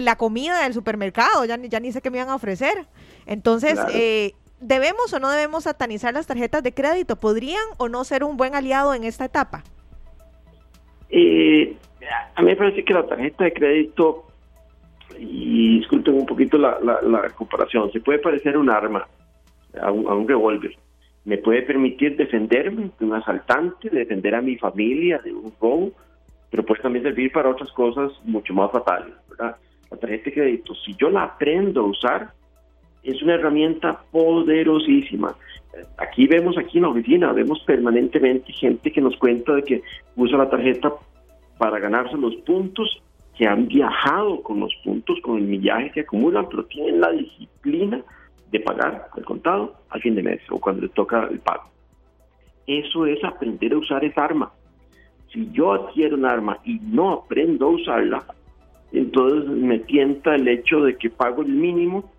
la comida del supermercado, ya, ya ni sé qué me iban a ofrecer. Entonces, eh, ¿debemos o no debemos satanizar las tarjetas de crédito? ¿Podrían o no ser un buen aliado en esta etapa?
Eh, a mí me parece que la tarjeta de crédito y disculpen un poquito la, la, comparación, se puede parecer un arma, a un, revólver. Me puede permitir defenderme de un asaltante, defender a mi familia de un robo, pero puede también servir para otras cosas mucho más fatales. La tarjeta de crédito, si yo la aprendo a usar, es una herramienta poderosísima. Aquí vemos, aquí en la oficina, vemos permanentemente gente que nos cuenta de que usa la tarjeta para ganarse los puntos que han viajado con los puntos, con el millaje que acumulan, pero tienen la disciplina de pagar al contado al fin de mes o cuando les toca el pago. Eso es aprender a usar esa arma. Si yo adquiero un arma y no aprendo a usarla, entonces me tienta el hecho de que pago el mínimo.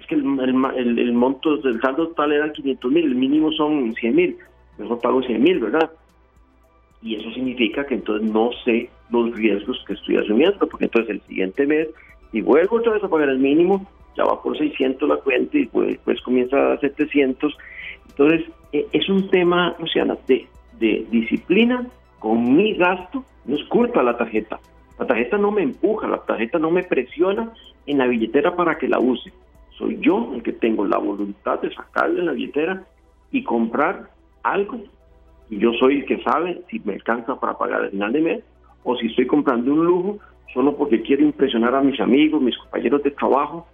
Es que el, el, monto del saldo total era 500 mil, el mínimo son 100 mil. Mejor pago 100 mil, ¿verdad? y eso significa que entonces no sé los riesgos que estoy asumiendo, porque entonces el siguiente mes, y vuelvo otra vez a pagar el mínimo, ya va por 600 la cuenta y pues, después comienza a 700. Entonces, e, es un tema, Luciana, de, de disciplina con mi gasto, no es culpa la tarjeta. La tarjeta no me empuja, la tarjeta no me presiona en la billetera para que la use. Soy yo el que tengo la voluntad de sacarle la billetera y comprar algo y yo soy el que sabe si me alcanza para pagar al final de mes o si estoy comprando un lujo solo porque quiero impresionar a mis amigos, mis compañeros de trabajo.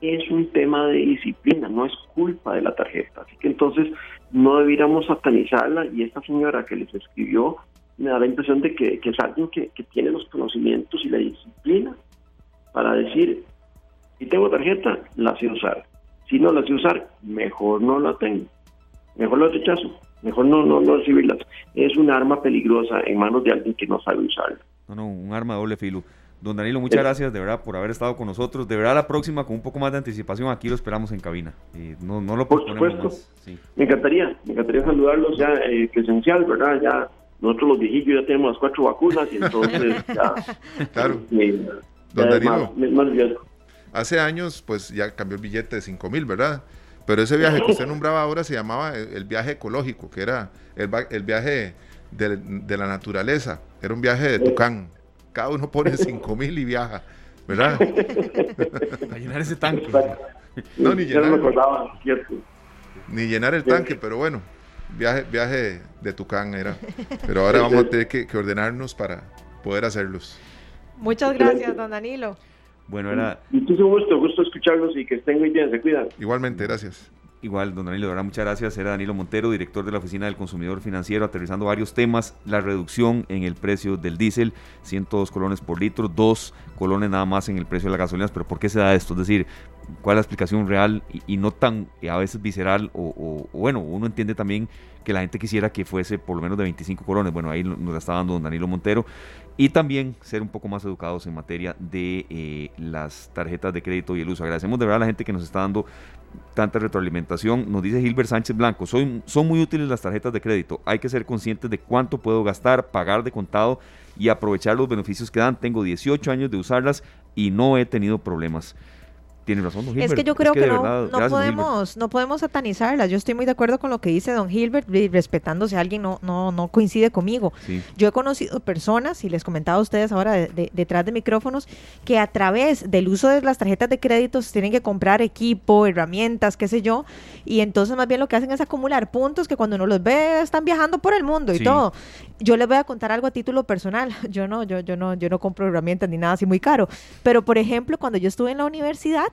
Es un tema de disciplina, no es culpa de la tarjeta. Así que entonces no debiéramos satanizarla y esta señora que les escribió me da la impresión de que, es alguien que, que tiene los conocimientos y la disciplina para decir, si tengo tarjeta, la sé usar. Si no la sé usar, mejor no la tengo. mejor las rechazo, mejor no, no, no recibirlas. Es un arma peligrosa en manos de alguien que no sabe usarla.
No, no, un arma de doble filo. Don Danilo, muchas gracias de verdad por haber estado con nosotros. De verdad, la próxima, con un poco más de anticipación, aquí lo esperamos en cabina. no, no lo
Por supuesto. Me encantaría, me encantaría saludarlos ya eh, presencial, ¿verdad? Ya nosotros los viejillos ya tenemos las cuatro vacunas y entonces ya.
claro. Don Danilo, más, hace años, pues ya cambió el billete de 5 mil, ¿verdad? Pero ese viaje que usted nombraba ahora se llamaba el, viaje ecológico, que era el, el viaje de, de, la naturaleza. Era un viaje de Tucán cada uno pone 5 mil y viaja, ¿verdad?
Para llenar ese tanque.
No, ni llenar, ni llenar el tanque, pero bueno, viaje, viaje de Tucán era. Pero ahora vamos a tener que, ordenarnos para poder hacerlos.
Muchas gracias, don Danilo.
Bueno, era...
Muchísimo gusto, gusto escucharlos y que estén muy bien, se cuidan.
Igualmente, gracias.
Igual, don Danilo, de verdad, muchas gracias. Era Danilo Montero, director de la Oficina del Consumidor Financiero, aterrizando varios temas. La reducción en el precio del diésel, 102 colones por litro, 2 colones nada más en el precio de las gasolinas. Pero ¿por qué se da esto? Es decir, ¿cuál es la explicación real y, no tan eh, a veces visceral? O, bueno, uno entiende también que la gente quisiera que fuese por lo menos de 25 colones. Bueno, ahí nos la está dando don Danilo Montero. Y también ser un poco más educados en materia de eh, las tarjetas de crédito y el uso. Agradecemos de verdad a la gente que nos está dando tanta retroalimentación. Nos dice Gilbert Sánchez Blanco, son, son muy útiles las tarjetas de crédito. Hay que ser conscientes de cuánto puedo gastar, pagar de contado y aprovechar los beneficios que dan. Tengo 18 años de usarlas y no he tenido problemas. Tiene razón, don Gilbert.
Es que yo creo que, no, podemos, no podemos satanizarlas. Yo estoy muy de acuerdo con lo que dice don Gilbert, respetando si alguien no, no, no coincide conmigo. Yo he conocido personas, y les comentaba a ustedes ahora detrás de micrófonos, que a través del uso de las tarjetas de créditos tienen que comprar equipo, herramientas, qué sé yo, y entonces más bien lo que hacen es acumular puntos que cuando uno los ve están viajando por el mundo y todo. Yo les voy a contar algo a título personal. Yo no, yo, yo no, yo no compro herramientas ni nada así muy caro. Pero por ejemplo, cuando yo estuve en la universidad,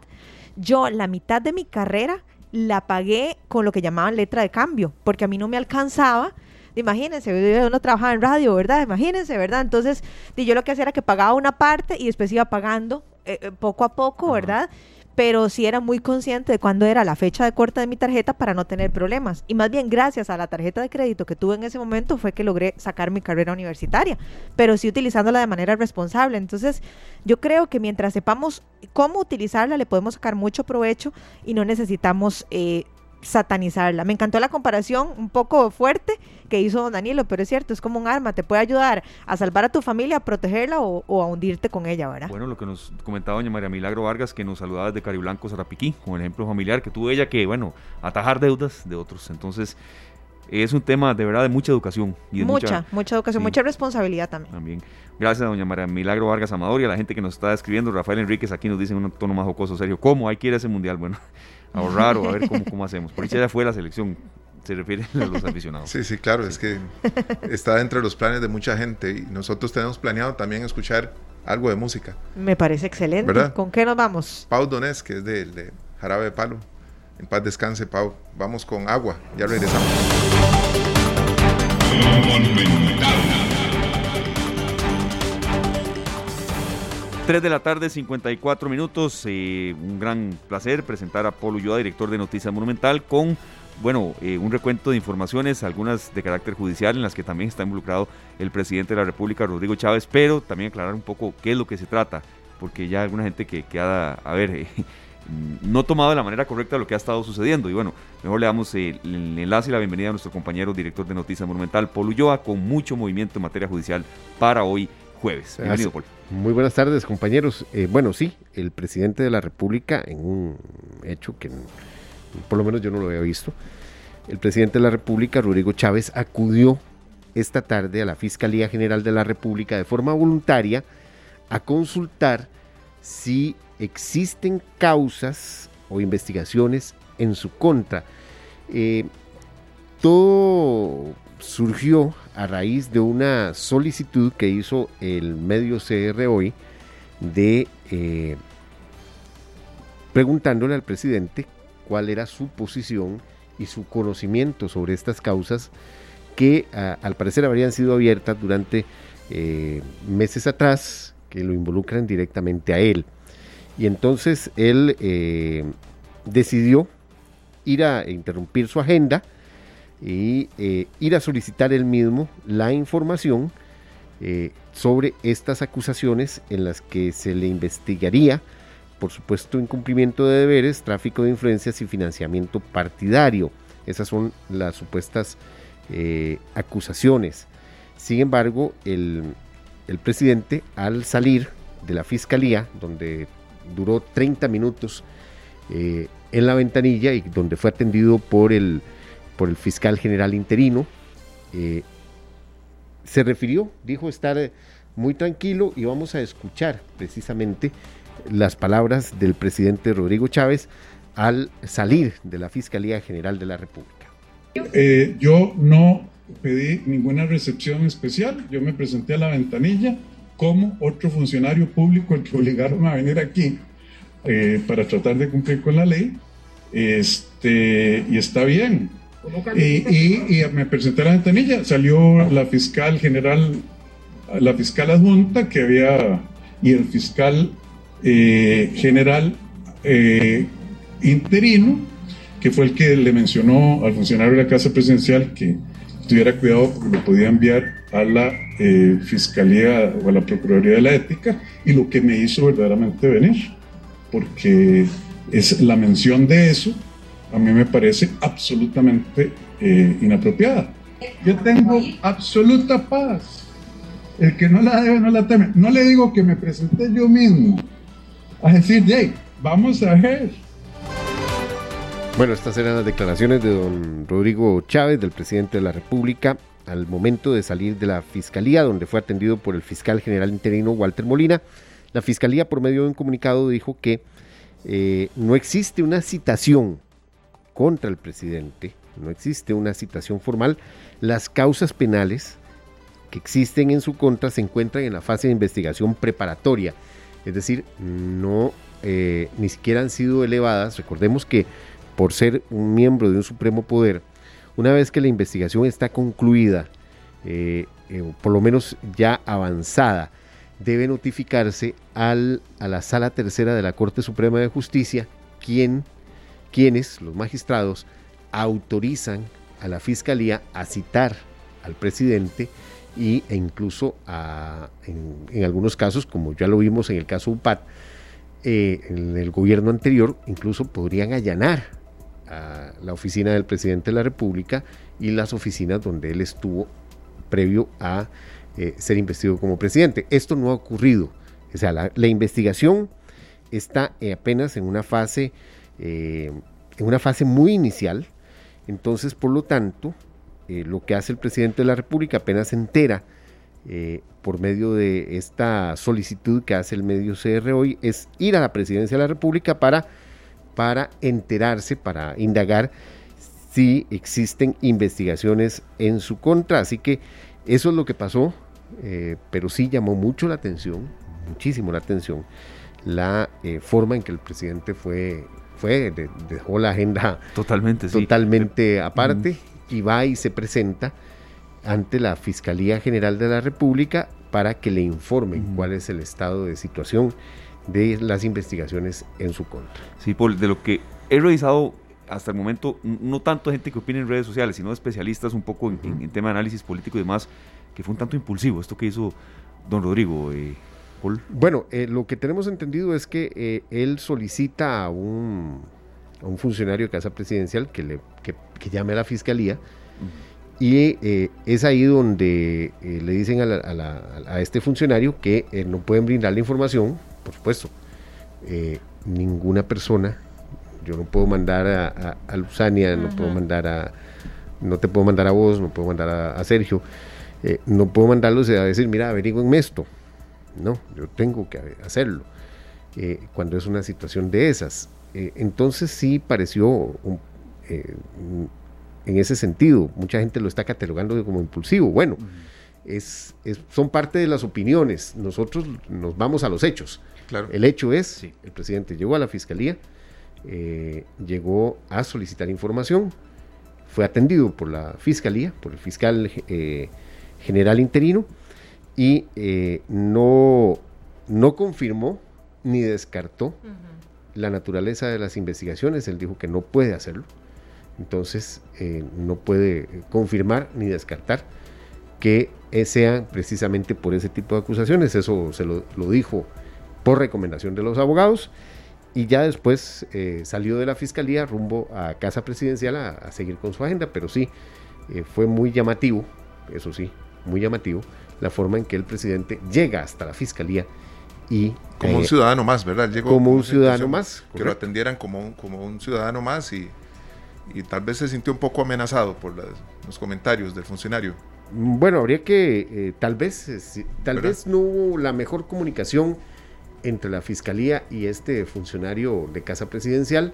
yo la mitad de mi carrera la pagué con lo que llamaban letra de cambio, porque a mí no me alcanzaba. Imagínense, uno trabajaba en radio, ¿verdad? Imagínense, ¿verdad? Entonces, yo lo que hacía era que pagaba una parte y después iba pagando eh, eh, poco a poco, ¿verdad? Pero sí era muy consciente de cuándo era la fecha de corte de mi tarjeta para no tener problemas. Y más bien gracias a la tarjeta de crédito que tuve en ese momento fue que logré sacar mi carrera universitaria, pero sí utilizándola de manera responsable. Entonces yo creo que mientras sepamos cómo utilizarla le podemos sacar mucho provecho y no necesitamos eh, satanizarla. Me encantó la comparación un poco fuerte que hizo don Danilo, pero es cierto, es como un arma, te puede ayudar a salvar a tu familia, a protegerla o, a hundirte con ella, ¿verdad?
Bueno, lo que nos comentaba doña María Milagro Vargas, que nos saludaba desde Cariblanco, Zarapiquí, con el ejemplo familiar que tuvo ella, que, bueno, atajar deudas de otros. Entonces, es un tema de verdad de mucha educación.
Y mucha, mucha, educación, mucha responsabilidad también.
También. Gracias, doña María Milagro Vargas Amador y a la gente que nos está escribiendo. Rafael Enríquez aquí nos dice en un tono más jocoso, serio, ¿cómo hay que ir a ese mundial? Bueno, ahorrar o a ver cómo, cómo hacemos. Por eso ya fue la selección, se refiere a los aficionados.
Sí, sí, claro, es que está entre los planes de mucha gente y nosotros tenemos planeado también escuchar algo de música.
Me parece excelente. ¿Con qué nos vamos?
Pau Donés, que es de, de Jarabe de Palo. En paz descanse, Pau. Vamos con agua, ya regresamos.
3 de la tarde, 54 minutos. Eh, un gran placer presentar a Polo Ulloa, director de Noticias Monumental, con bueno, eh, un recuento de informaciones, algunas de carácter judicial, en las que también está involucrado el presidente de la República, Rodrigo Chávez, pero también aclarar un poco qué es lo que se trata, porque ya hay alguna gente que queda, a ver, eh, no tomado de la manera correcta lo que ha estado sucediendo. Y bueno, mejor le damos el, enlace y la bienvenida a nuestro compañero director de Noticias Monumental, Polo Ulloa, con mucho movimiento en materia judicial para hoy jueves. Bienvenido, Paul.
Muy buenas tardes, compañeros. Eh, bueno, sí, el presidente de la República, en un hecho que por lo menos yo no lo había visto, el presidente de la República, Rodrigo Chávez, acudió esta tarde a la Fiscalía General de la República de forma voluntaria a consultar si existen causas o investigaciones en su contra. Eh, todo surgió a raíz de una solicitud que hizo el medio CR hoy de eh, preguntándole al presidente cuál era su posición y su conocimiento sobre estas causas que al parecer habrían sido abiertas durante eh, meses atrás, que lo involucran directamente a él. Y entonces él eh, decidió ir a interrumpir su agenda y eh, ir a solicitar el mismo la información eh, sobre estas acusaciones en las que se le investigaría, por supuesto, incumplimiento de deberes, tráfico de influencias y financiamiento partidario. Esas son las supuestas eh, acusaciones. Sin embargo, el, el presidente, al salir de la fiscalía, donde duró 30 minutos en la ventanilla y donde fue atendido por el por el fiscal general interino. Eh, se refirió, dijo estar eh, muy tranquilo y vamos a escuchar precisamente las palabras del presidente Rodrigo Chávez al salir de la Fiscalía General de la República.
Eh, yo no pedí ninguna recepción especial, yo me presenté a la ventanilla como otro funcionario público el que obligaron a venir aquí para tratar de cumplir con la ley. Este, y está bien, y, y, me presenté a la ventanilla, salió la fiscal general, la fiscal adjunta que había, y el fiscal eh, general eh, interino, que fue el que le mencionó al funcionario de la Casa Presidencial que tuviera cuidado porque lo podía enviar a la eh, Fiscalía o a la Procuraduría de la Ética, y lo que me hizo verdaderamente venir, porque es la mención de eso a mí me parece absolutamente eh, inapropiada. Yo tengo absoluta paz. El que no la debe, no la teme. No le digo que me presenté yo mismo a decir, Jay, vamos a ver.
Bueno, estas eran las declaraciones de don Rodrigo Chávez, del presidente de la República, al momento de salir de la fiscalía, donde fue atendido por el fiscal general interino Walter Molina. La fiscalía, por medio de un comunicado, dijo que eh, no existe una citación contra el presidente, no existe una citación formal, las causas penales que existen en su contra se encuentran en la fase de investigación preparatoria, es decir, no eh, ni siquiera han sido elevadas. Recordemos que por ser un miembro de un supremo poder, una vez que la investigación está concluida, eh, eh, por lo menos ya avanzada, debe notificarse al, a la Sala Tercera de la Corte Suprema de Justicia, quien quienes, los magistrados, autorizan a la fiscalía a citar al presidente y, e incluso en, algunos casos, como ya lo vimos en el caso UPAT, eh, en el gobierno anterior, incluso podrían allanar a la oficina del presidente de la República y las oficinas donde él estuvo previo a eh, ser investido como presidente. Esto no ha ocurrido. O sea, la, la investigación está apenas en una fase eh, en una fase muy inicial. Entonces, por lo tanto, eh, lo que hace el presidente de la República apenas se entera eh, por medio de esta solicitud que hace el medio CR hoy es ir a la presidencia de la República para, para enterarse, para indagar si existen investigaciones en su contra. Así que eso es lo que pasó, pero sí llamó mucho la atención, muchísimo la atención, la forma en que el presidente fue fue, dejó la agenda
totalmente,
totalmente aparte y va y se presenta ante la Fiscalía General de la República para que le informen cuál es el estado de situación de las investigaciones en su contra.
Sí, Paul, de lo que he revisado hasta el momento, no tanto gente que opina en redes sociales, sino especialistas un poco en, tema de análisis político y demás, que fue un tanto impulsivo esto que hizo don Rodrigo. Eh,
bueno, eh, lo que tenemos entendido es que eh, él solicita a un, funcionario de Casa Presidencial que, le, llame a la fiscalía. Y eh, es ahí donde le dicen a, este funcionario que no pueden brindar la información, por supuesto, ninguna persona, yo no puedo mandar a, a, Luzania, no puedo mandar a, no te puedo mandar a vos, no puedo mandar a, Sergio, no puedo mandarlos a decir, mira, averigüenme esto no, yo tengo que hacerlo. Eh, cuando es una situación de esas. Eh, entonces sí pareció eh, en ese sentido, mucha gente lo está catalogando como impulsivo. Bueno, es, son parte de las opiniones, nosotros nos vamos a los hechos. Claro. El hecho es, el presidente llegó a la fiscalía, llegó a solicitar información, fue atendido por la fiscalía, por el fiscal general interino, y eh, no, no confirmó ni descartó la naturaleza de las investigaciones. Él dijo que no puede hacerlo. Entonces eh, no puede confirmar ni descartar que sean precisamente por ese tipo de acusaciones. Eso se lo, dijo por recomendación de los abogados y ya después eh, salió de la fiscalía rumbo a casa presidencial a, seguir con su agenda, pero sí, eh, fue muy llamativo, eso sí, muy llamativo, la forma en que el presidente llega hasta la fiscalía y...
Como un ciudadano más, ¿verdad?
Llegó como un ciudadano más.
Que lo atendieran como un, como un ciudadano más y y tal vez se sintió un poco amenazado por los comentarios del funcionario.
Bueno, habría que, eh, tal vez, eh, tal vez no hubo la mejor comunicación entre la fiscalía y este funcionario de casa presidencial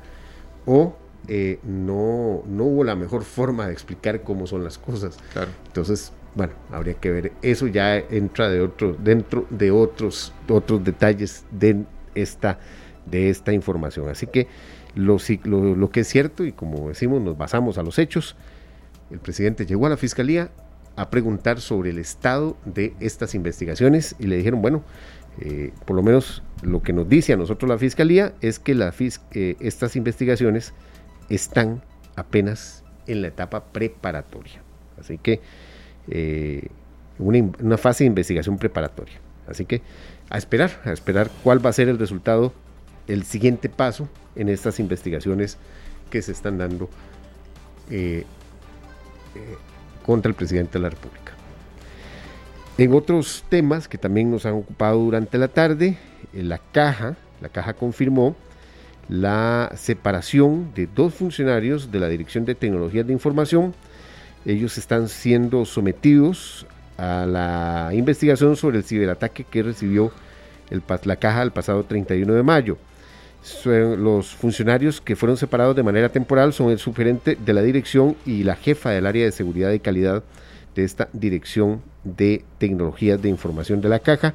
o eh, no, no hubo la mejor forma de explicar cómo son las cosas.
Claro.
Entonces, bueno, habría que ver. Eso ya entra de otro, dentro de otros, otros detalles de esta, de esta información. Así que lo, que es cierto, y como decimos, nos basamos a los hechos, el presidente llegó a la fiscalía a preguntar sobre el estado de estas investigaciones y le dijeron, bueno, eh, por lo menos lo que nos dice a nosotros la fiscalía es que eh, estas investigaciones están apenas en la etapa preparatoria. Así que eh, una, fase de investigación preparatoria. Así que a esperar, a esperar cuál va a ser el resultado, el siguiente paso en estas investigaciones que se están dando eh, eh, contra el presidente de la República. En otros temas que también nos han ocupado durante la tarde, la caja, la caja confirmó la separación de dos funcionarios de la Dirección de Tecnologías de Información. Ellos están siendo sometidos a la investigación sobre el ciberataque que recibió la caja el pasado 31 de mayo los funcionarios que fueron separados de manera temporal son el subgerente de la dirección y la jefa del área de seguridad y calidad de esta dirección de tecnologías de información de la caja.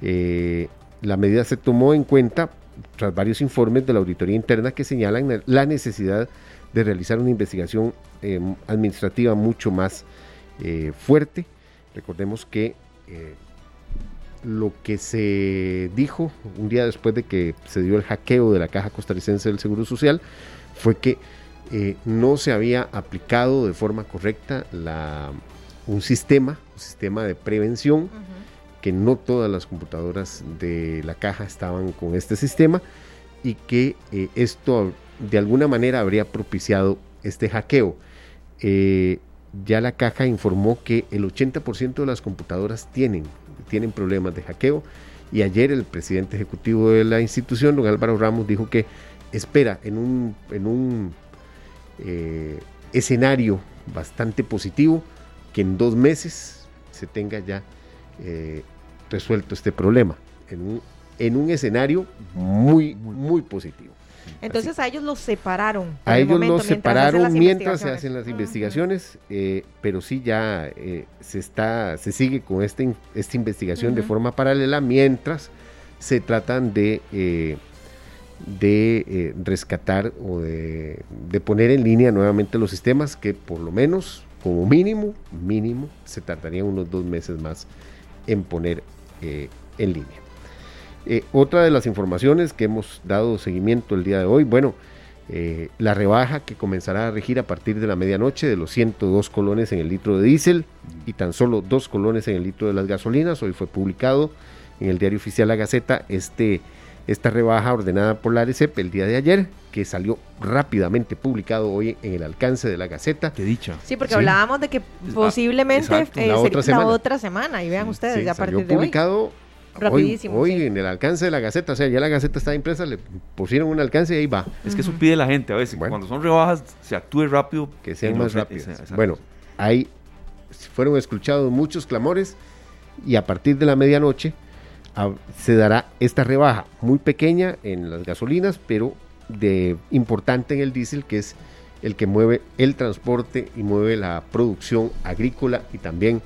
Eh, la medida se tomó en cuenta tras varios informes de la auditoría interna que señalan la necesidad de realizar una investigación eh, administrativa mucho más eh, fuerte. Recordemos que lo que se dijo un día después de que se dio el hackeo de la Caja Costarricense del Seguro Social fue que eh, no se había aplicado de forma correcta la, un sistema, un sistema de prevención, que no todas las computadoras de la caja estaban con este sistema y que eh, esto de alguna manera habría propiciado este hackeo. Eh, ya la caja informó que el 80% de las computadoras tienen tienen problemas de hackeo. Y ayer el presidente ejecutivo de la institución, don Álvaro Ramos, dijo que espera en un, en un eh, escenario bastante positivo que en dos meses se tenga ya eh, resuelto este problema. En un, en un escenario muy, muy positivo.
Entonces a ellos los separaron.
A ellos los separaron mientras se hacen las investigaciones, eh, pero sí ya eh, se está, se sigue con este, esta investigación de forma paralela mientras se tratan de eh, de rescatar o de, de, poner en línea nuevamente los sistemas que por lo menos como mínimo mínimo se tardarían unos dos meses más en poner en línea. Eh, otra de las informaciones que hemos dado seguimiento el día de hoy, bueno, eh, la rebaja que comenzará a regir a partir de la medianoche de los 102 colones en el litro de diésel y tan solo 2 colones en el litro de las gasolinas. Hoy fue publicado en el diario oficial La Gaceta este, esta rebaja ordenada por la ARECEP el día de ayer, que salió rápidamente publicado hoy en el alcance de la Gaceta.
Qué dicha.
Sí, porque hablábamos de que ah, posiblemente eh, la, otra semana. otra semana. y vean ustedes, ya a partir de
publicado Rapidísimo. Hoy, en el alcance de la Gaceta, o sea, ya la Gaceta está impresa, le pusieron un alcance y ahí va.
Es que eso pide la gente a veces. Cuando son rebajas, se actúe rápido.
Que sean más rápidas. Bueno, ahí fueron escuchados muchos clamores y a partir de la medianoche se dará esta rebaja muy pequeña en las gasolinas, pero de importante en el diésel, que es el que mueve el transporte y mueve la producción agrícola y también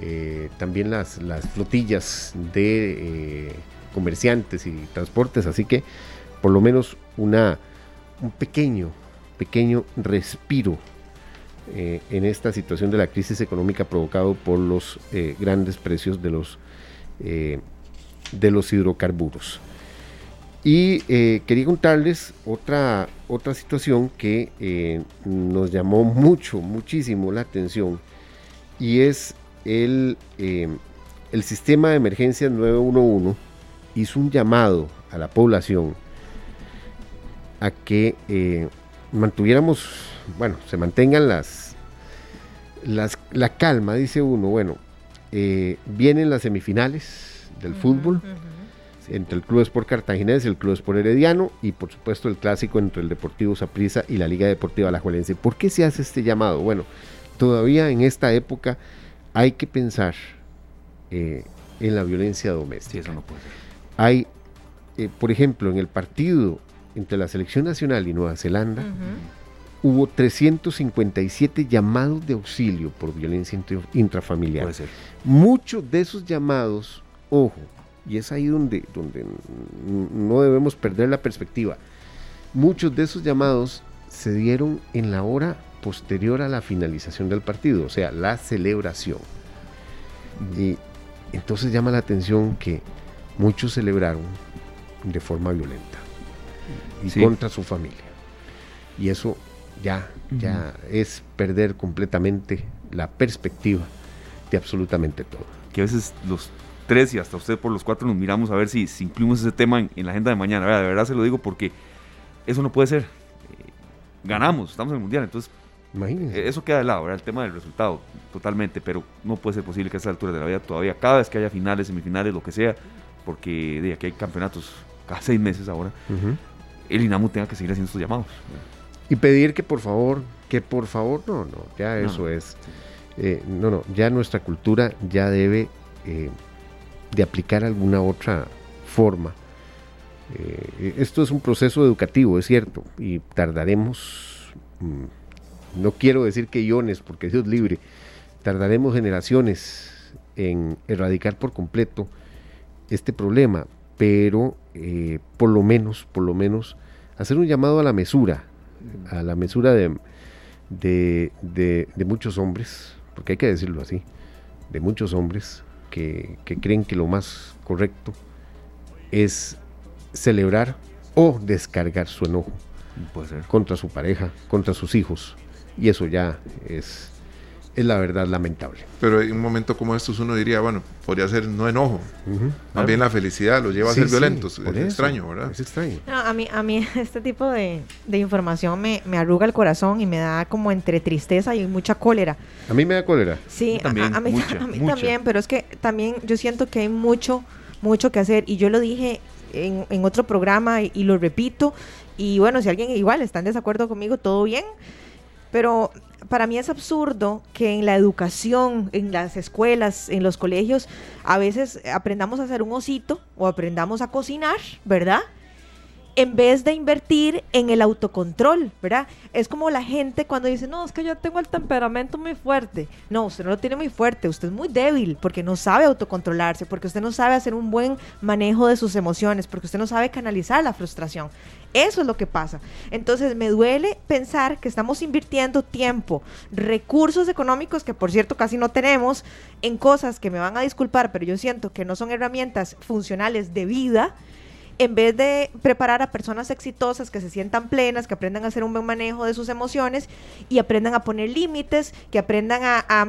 eh, también las, las, flotillas de eh, comerciantes y transportes, así que por lo menos una, un pequeño, pequeño respiro eh, en esta situación de la crisis económica provocado por los grandes precios de los, de los hidrocarburos. Y quería contarles otra, otra situación que nos llamó mucho, muchísimo la atención, y es el, el sistema de emergencias 911 hizo un llamado a la población a que mantuviéramos, bueno, se mantengan las, las la calma, dice uno, bueno, vienen las semifinales del fútbol entre el Club Sport Cartaginés, el Club Sport Herediano y por supuesto el clásico entre el Deportivo Saprissa y la Liga Deportiva Alajuelense. ¿Por qué se hace este llamado? Bueno, todavía en esta época hay que pensar eh, en la violencia doméstica.
eso no puede ser.
Hay, eh, por ejemplo, en el partido entre la Selección Nacional y Nueva Zelanda, hubo 357 llamados de auxilio por violencia intrafamiliar. Muchos de esos llamados, ojo, y es ahí donde, donde no debemos perder la perspectiva. Muchos de esos llamados se dieron en la hora posterior a la finalización del partido, o sea, la celebración. Y entonces llama la atención que muchos celebraron de forma violenta y contra su familia. Y eso ya, ya es perder completamente la perspectiva de absolutamente todo.
Que a veces los tres y hasta usted por los cuatro nos miramos a ver si, incluimos ese tema en, la agenda de mañana. De verdad se lo digo porque eso no puede ser. Eh, ganamos, estamos en el mundial, entonces Imagínense. eso queda de lado, el tema del resultado, totalmente, pero no puede ser posible que a esta altura de la vida todavía, cada vez que haya finales, semifinales, lo que sea, porque de aquí hay campeonatos cada seis meses ahora, el INAMU tenga que seguir haciendo estos llamados.
Y pedir que por favor, que por favor, no, no, ya eso es. Eh, no, no, ya nuestra cultura ya debe eh, de aplicar alguna otra forma. Eh, esto es un proceso educativo, es cierto, y tardaremos, mm, no quiero decir que iones, porque Dios libre, tardaremos generaciones en erradicar por completo este problema, pero eh, por lo menos, por lo menos, hacer un llamado a la mesura, a la mesura de, de, de muchos hombres, porque hay que decirlo así, de muchos hombres, que, creen que lo más correcto es celebrar o descargar su enojo contra su pareja, contra sus hijos. Y eso ya es, es la verdad lamentable.
Pero en un momento como estos uno diría, bueno, podría ser no enojo, más bien la felicidad los lleva a ser violentos. es extraño, ¿verdad?
Es extraño.
a, mí, a mí este tipo de, información me, me, arruga el corazón y me da como entre tristeza y mucha cólera.
A mí me da cólera.
Sí, a, mí, también, pero es que también yo siento que hay mucho, mucho que hacer y yo lo dije en, en otro programa y, y lo repito y bueno, si alguien igual está en desacuerdo conmigo, todo bien. Pero para mí es absurdo que en la educación, en las escuelas, en los colegios, a veces aprendamos a hacer un osito o aprendamos a cocinar, ¿verdad? en vez de invertir en el autocontrol, ¿verdad? Es como la gente cuando dice, no, es que yo tengo el temperamento muy fuerte. No, usted no lo tiene muy fuerte, usted es muy débil porque no sabe autocontrolarse, porque usted no sabe hacer un buen manejo de sus emociones, porque usted no sabe canalizar la frustración. Eso es lo que pasa. Entonces me duele pensar que estamos invirtiendo tiempo, recursos económicos que por cierto casi no tenemos, en cosas que me van a disculpar, pero yo siento que no son herramientas funcionales de vida en vez de preparar a personas exitosas que se sientan plenas, que aprendan a hacer un buen manejo de sus emociones y aprendan a poner límites, que aprendan a,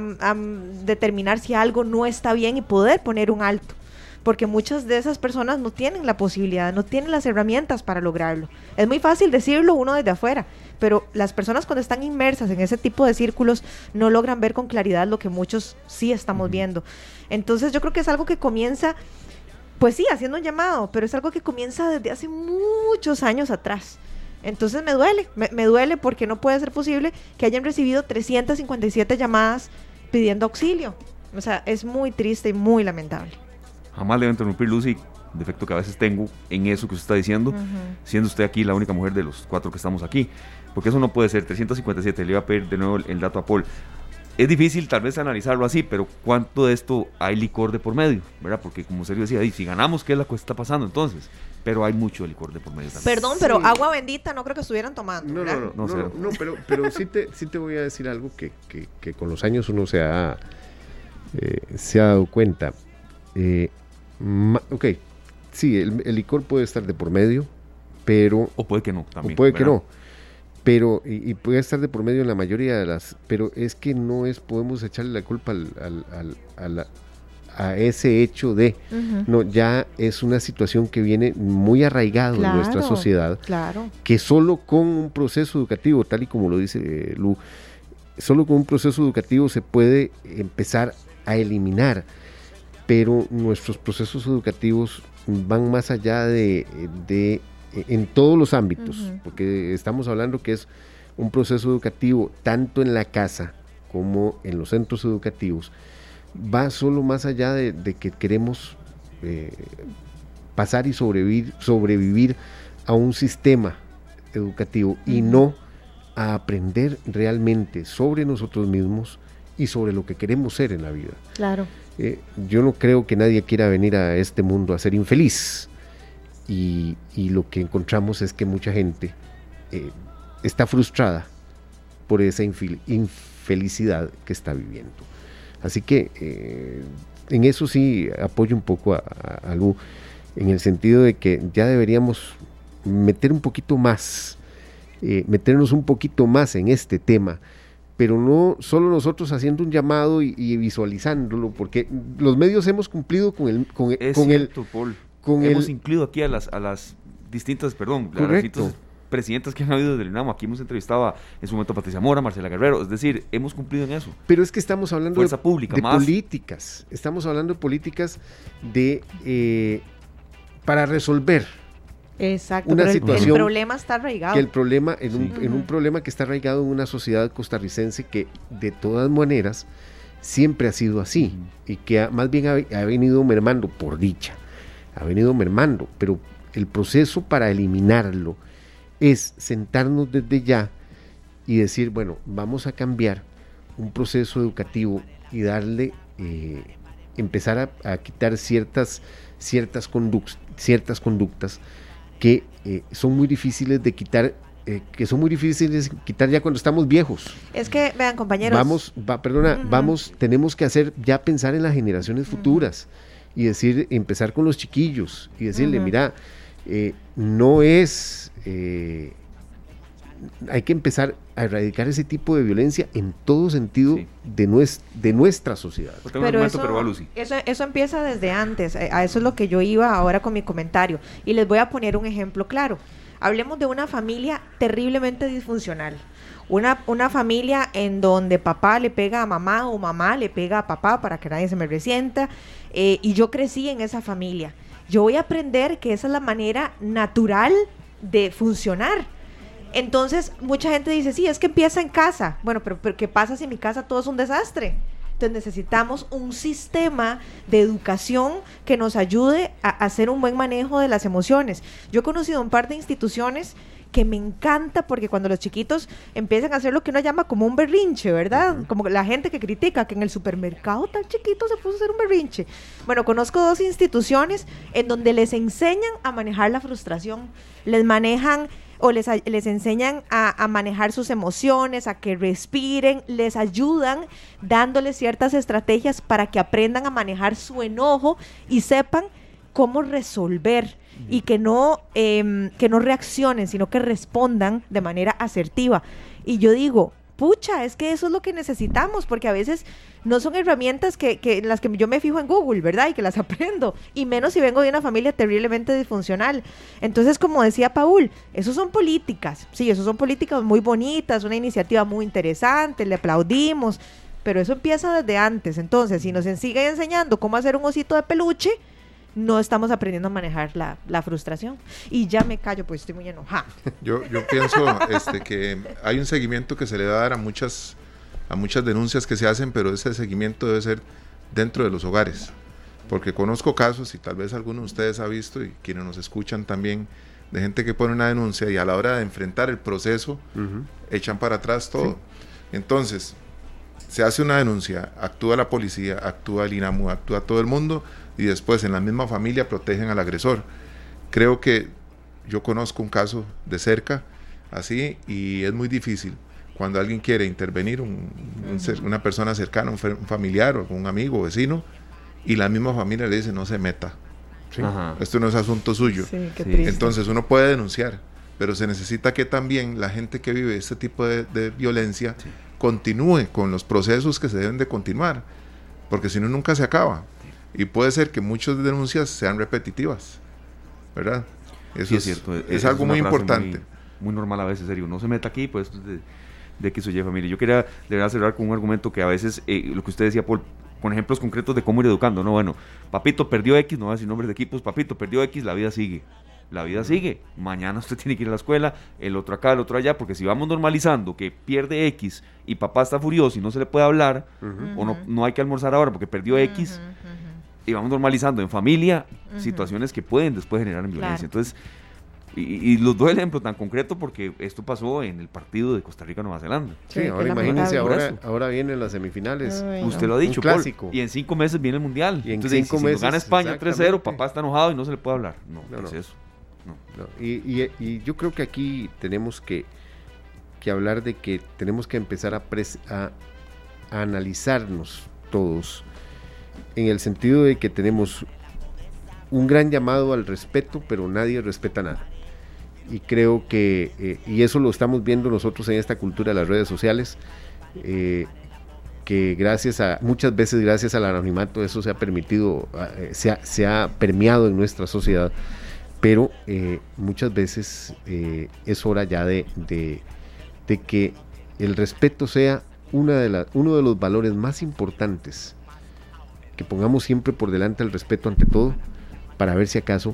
determinar si algo no está bien y poder poner un alto porque muchas de esas personas no tienen la posibilidad, no tienen las herramientas para lograrlo. Es muy fácil decirlo uno desde afuera, pero las personas cuando están inmersas en ese tipo de círculos no logran ver con claridad lo que muchos sí estamos viendo. Entonces yo creo que es algo que comienza pues sí, haciendo un llamado, pero es algo que comienza desde hace muchos años atrás. Entonces me duele, me, duele porque no puede ser posible que hayan recibido 357 llamadas pidiendo auxilio. O sea, es muy triste y muy lamentable.
Jamás le voy a interrumpir, Lucy, defecto que a veces tengo en eso que usted está diciendo, siendo usted aquí la única mujer de los cuatro que estamos aquí. Porque eso no puede ser, 357, le iba a pedir de nuevo el dato a Paul es difícil tal vez analizarlo así, pero ¿cuánto de esto hay licor de por medio? ¿Verdad? Porque como Sergio decía, si ganamos, ¿qué es la que está pasando entonces? Pero hay mucho licor de por medio también.
Perdón, pero agua bendita no creo que estuvieran tomando.
No, no, no, no, no, pero, pero sí, te, sí te voy a decir algo que, que, con los años uno se ha, eh, se ha dado cuenta. Eh, ok, sí, el, licor puede estar de por medio, pero...
O puede que no, también.
O puede que no. Pero, y, puede estar de por medio en la mayoría de las... Pero es que no es, podemos echarle la culpa al, a ese hecho de, no, ya es una situación que viene muy arraigado en nuestra sociedad,
claro.
que solo con un proceso educativo, tal y como lo dice eh, Lu, solo con un proceso educativo se puede empezar a eliminar, pero nuestros procesos educativos van más allá de, de en todos los ámbitos, porque estamos hablando que es un proceso educativo tanto en la casa como en los centros educativos, va solo más allá de, que queremos eh, pasar y sobrevivir, sobrevivir a un sistema educativo y no a aprender realmente sobre nosotros mismos y sobre lo que queremos ser en la vida.
Claro.
Yo no creo que nadie quiera venir a este mundo a ser infeliz. Y, lo que encontramos es que mucha gente eh, está frustrada por esa infelicidad que está viviendo. Así que eh, en eso sí apoyo un poco a, a, Lu, en el sentido de que ya deberíamos meter un poquito más, eh, meternos un poquito más en este tema, pero no solo nosotros haciendo un llamado y, visualizándolo, porque los medios hemos cumplido con el... Con, con
el, Con hemos incluido aquí a las, a las distintas, perdón,
correcto
presidentes que han habido del INAMO. Aquí hemos entrevistado en su momento a Patricia Mora, Marcela Guerrero. Es decir, hemos cumplido en eso.
Pero es que estamos hablando
de, pública,
de políticas. Estamos hablando de políticas de eh, para resolver
Exacto, una situación el problema está arraigado.
Que el problema, en, un, en un problema que está arraigado en una sociedad costarricense que de todas maneras siempre ha sido así y que más bien ha, ha, venido mermando, por dicha, ha venido mermando, pero el proceso para eliminarlo es sentarnos desde ya y decir, bueno, vamos a cambiar un proceso educativo y darle, eh, empezar a, quitar ciertas, ciertas, conductas, ciertas conductas que eh, son muy difíciles de quitar eh, que son muy difíciles de quitar ya cuando estamos viejos.
Es que, vean, compañeros.
Vamos, va, perdona, vamos, tenemos que hacer ya pensar en las generaciones futuras y decir, empezar con los chiquillos y decirle, mira, no es eh, hay que empezar a erradicar ese tipo de violencia en todo sentido de, de nuestra sociedad.
Pero eso, eso, empieza desde antes, eh, a eso es lo que yo iba ahora con mi comentario. Y les voy a poner un ejemplo claro. Hablemos de una familia terriblemente disfuncional. Una, una, familia en donde papá le pega a mamá o mamá le pega a papá para que nadie se me resienta. Eh, y yo crecí en esa familia. Yo voy a aprender que esa es la manera natural de funcionar. Entonces, mucha gente dice, sí, es que empieza en casa. Bueno, pero, ¿qué pasa si en mi casa todo es un desastre? Entonces necesitamos un sistema de educación que nos ayude a hacer un buen manejo de las emociones. Yo he conocido un par de instituciones que me encanta porque cuando los chiquitos empiezan a hacer lo que uno llama como un berrinche, ¿verdad? Como la gente que critica que en el supermercado tan chiquito se puso a hacer un berrinche. Bueno, conozco dos instituciones en donde les enseñan a manejar la frustración, les manejan o les, les enseñan a, a, manejar sus emociones, a que respiren, les ayudan dándoles ciertas estrategias para que aprendan a manejar su enojo y sepan cómo resolver y que no, em, que no reaccionen, sino que respondan de manera asertiva. Y yo digo, pucha, es que eso es lo que necesitamos, porque a veces no son herramientas que, que las que yo me fijo en Google, ¿verdad? Y que las aprendo, y menos si vengo de una familia terriblemente disfuncional. Entonces, como decía Paul, eso son políticas, sí, eso son políticas muy bonitas, una iniciativa muy interesante, le aplaudimos, pero eso empieza desde antes. Entonces, si nos siguen enseñando cómo hacer un osito de peluche, no estamos aprendiendo a manejar la, la, frustración. Y ya me callo, pues estoy muy enojada.
Yo, yo pienso este, que hay un seguimiento que se le va a dar a muchas, a muchas denuncias que se hacen, pero ese seguimiento debe ser dentro de los hogares. Porque conozco casos, y tal vez alguno de ustedes ha visto, y quienes nos escuchan también, de gente que pone una denuncia y a la hora de enfrentar el proceso, echan para atrás todo. Entonces, se hace una denuncia, actúa la policía, actúa el INAMU, actúa todo el mundo, y después en la misma familia protegen al agresor. Creo que yo conozco un caso de cerca así y es muy difícil cuando alguien quiere intervenir, una persona cercana, un, familiar o un amigo, vecino, y la misma familia le dice no se meta, Esto no es asunto suyo. Entonces uno puede denunciar, pero se necesita que también la gente que vive este tipo de, violencia continúe con los procesos que se deben de continuar, porque si no nunca se acaba. Y puede ser que muchas denuncias sean repetitivas, ¿verdad?
Eso es, cierto.
Es, algo muy importante.
Muy, normal a veces, serio. No se meta aquí, pues, de, de que soy familia. Yo quería de verdad cerrar con un argumento que a veces, eh, lo que usted decía, Paul, con ejemplos concretos de cómo ir educando, ¿no? Bueno, papito perdió X, no voy a decir nombres de equipos, papito perdió X, la vida sigue. La vida sigue. Mañana usted tiene que ir a la escuela, el otro acá, el otro allá, porque si vamos normalizando que pierde X y papá está furioso y no se le puede hablar, o no, no hay que almorzar ahora porque perdió X, y vamos normalizando en familia situaciones que pueden después generar violencia. Entonces, y, los dos ejemplos tan concretos porque esto pasó en el partido de Costa Rica-Nueva Zelanda.
Sí, ahora imagínense, ahora, ahora vienen las semifinales.
Usted lo ha dicho, clásico. y en cinco meses viene el Mundial. Y en Entonces, cinco si, meses, gana España 3-0, papá está enojado y no se le puede hablar. No, no, es eso.
Y, yo creo que aquí tenemos que, que hablar de que tenemos que empezar a, a, a analizarnos todos en el sentido de que tenemos un gran llamado al respeto, pero nadie respeta nada. Y creo que, eh, y eso lo estamos viendo nosotros en esta cultura de las redes sociales, eh, que gracias a, muchas veces gracias al anonimato, eso se ha permitido, ah, eh, se, ha, se, ha, permeado en nuestra sociedad, pero muchas veces es hora ya de, de, de, que el respeto sea una de la, uno de los valores más importantes, que pongamos siempre por delante el respeto ante todo, para ver si acaso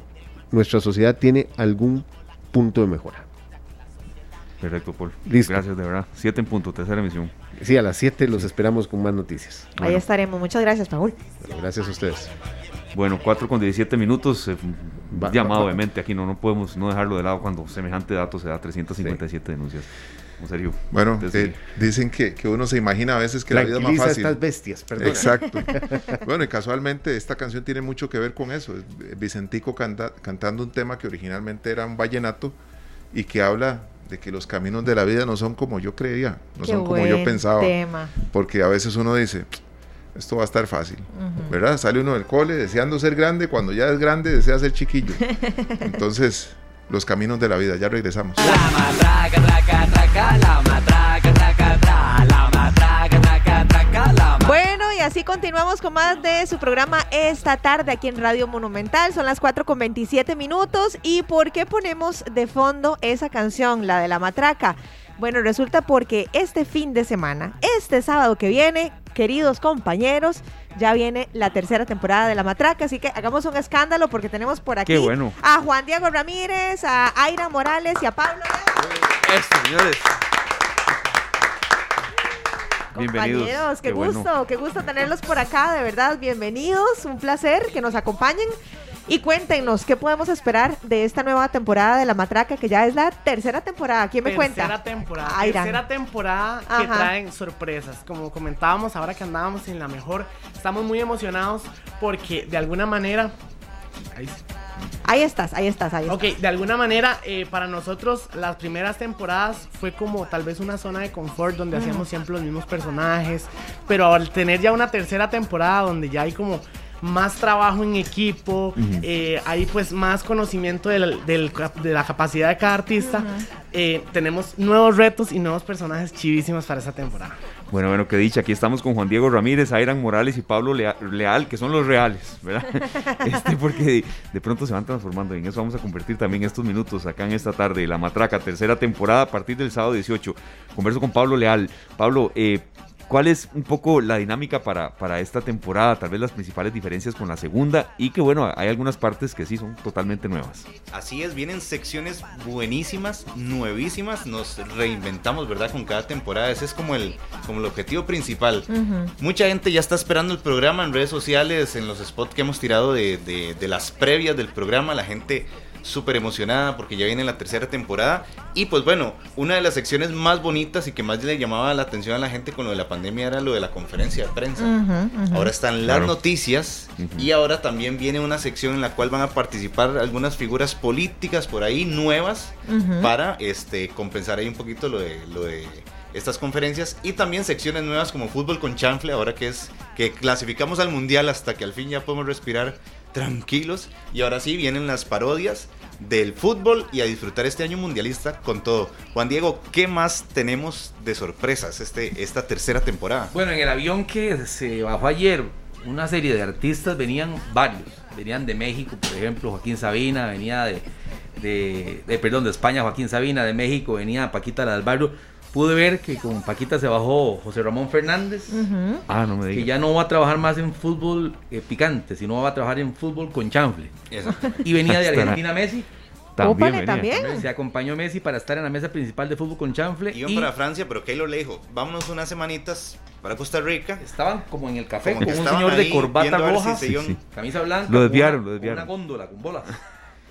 nuestra sociedad tiene algún punto de mejora.
Perfecto, Paul. Listo. Gracias, de verdad. Siete en punto, tercera emisión.
Sí, a las siete los esperamos con más noticias.
Ahí estaremos. Muchas gracias, Paul.
gracias a ustedes.
Bueno, 4 con 17 minutos. Eh, llamado obviamente aquí no, no podemos no dejarlo de lado cuando semejante dato se da 357 denuncias.
Bueno, eh, dicen que, que, uno se imagina a veces que la vida es más fácil.
estas bestias, perdón.
Exacto. bueno, y casualmente esta canción tiene mucho que ver con eso. Vicentico cantando un tema que originalmente era un vallenato y que habla de que los caminos de la vida no son como yo creía, no son como yo pensaba. Porque a veces uno dice, esto va a estar fácil, ¿verdad? Sale uno del cole deseando ser grande, cuando ya es grande desea ser chiquillo. Entonces, los caminos de la vida, ya regresamos.
Bueno, y así continuamos con más de su programa esta tarde aquí en Radio Monumental. Son las 4 con 27 minutos. ¿Y por qué ponemos de fondo esa canción, la de la matraca? Bueno, resulta porque este fin de semana, este sábado que viene, queridos compañeros, ya viene la tercera temporada de La Matraca, así que hagamos un escándalo porque tenemos por aquí a Juan Diego Ramírez, a Aira Morales y a Pablo.
Eso, señores.
Bienvenidos. qué, gusto, qué gusto tenerlos por acá, de verdad, bienvenidos, un placer que nos acompañen. Y cuéntenos, ¿qué podemos esperar de esta nueva temporada de La Matraca, que ya es la tercera temporada? ¿Quién me cuenta?
Tercera temporada. tercera temporada que traen sorpresas. Como comentábamos ahora que andábamos en la mejor, estamos muy emocionados porque de alguna manera...
Ahí, estás, ahí estás, ahí
estás. Ok, de alguna manera, eh, para nosotros las primeras temporadas fue como tal vez una zona de confort donde hacíamos siempre los mismos personajes, pero al tener ya una tercera temporada donde ya hay como más trabajo en equipo, eh, hay pues más conocimiento de la, capacidad de cada artista. Eh, tenemos nuevos retos y nuevos personajes chivísimos para esta temporada.
Bueno, bueno, que dicha, aquí estamos con Juan Diego Ramírez, Airan Morales y Pablo Leal, que son los reales, ¿verdad? Este, porque de, pronto se van transformando y en eso vamos a convertir también estos minutos acá en esta tarde, La Matraca, tercera temporada a partir del sábado 18. Converso con Pablo Leal. Pablo, eh, ¿Cuál es un poco la dinámica para, para esta temporada? Tal vez las principales diferencias con la segunda y que bueno, hay algunas partes que sí son totalmente nuevas.
Así es, vienen secciones buenísimas, nuevísimas, nos reinventamos, ¿verdad? Con cada temporada, ese es como el, como el objetivo principal. Mucha gente ya está esperando el programa en redes sociales, en los spots que hemos tirado de, de, de las previas del programa, la gente súper emocionada porque ya viene la tercera temporada. Y pues bueno, una de las secciones más bonitas y que más le llamaba la atención a la gente con lo de la pandemia era lo de la conferencia de prensa. Ahora están las noticias y ahora también viene una sección en la cual van a participar algunas figuras políticas por ahí nuevas para este compensar ahí un poquito lo de lo de estas conferencias. Y también secciones nuevas como fútbol con chanfle ahora que es que clasificamos al mundial hasta que al fin ya podemos respirar tranquilos. Y ahora sí, vienen las parodias del fútbol y a disfrutar este año mundialista con todo. Juan Diego, ¿qué más tenemos de sorpresas este, esta tercera temporada?
Bueno, en el avión que se bajó ayer, una serie de artistas venían varios. Venían de México, por ejemplo, Joaquín Sabina, venía de, de, perdón, de España, Joaquín Sabina, de México, venía Paquita la. Pude ver que con Paquita se bajó José Ramón Fernández,
ah, no me
que ya no va a trabajar más en fútbol eh, picante, sino va a trabajar en fútbol con chanfle. Y venía de Argentina Messi.
También,
también. Se acompañó Messi para estar en la mesa principal de fútbol con chanfle.
Iban y... para Francia, pero Keylor le dijo, vámonos unas semanitas para Costa Rica.
Estaban como en el café con un señor de corbata roja, camisa blanca.
Lo desviaron, lo desviaron.
una góndola con bolas.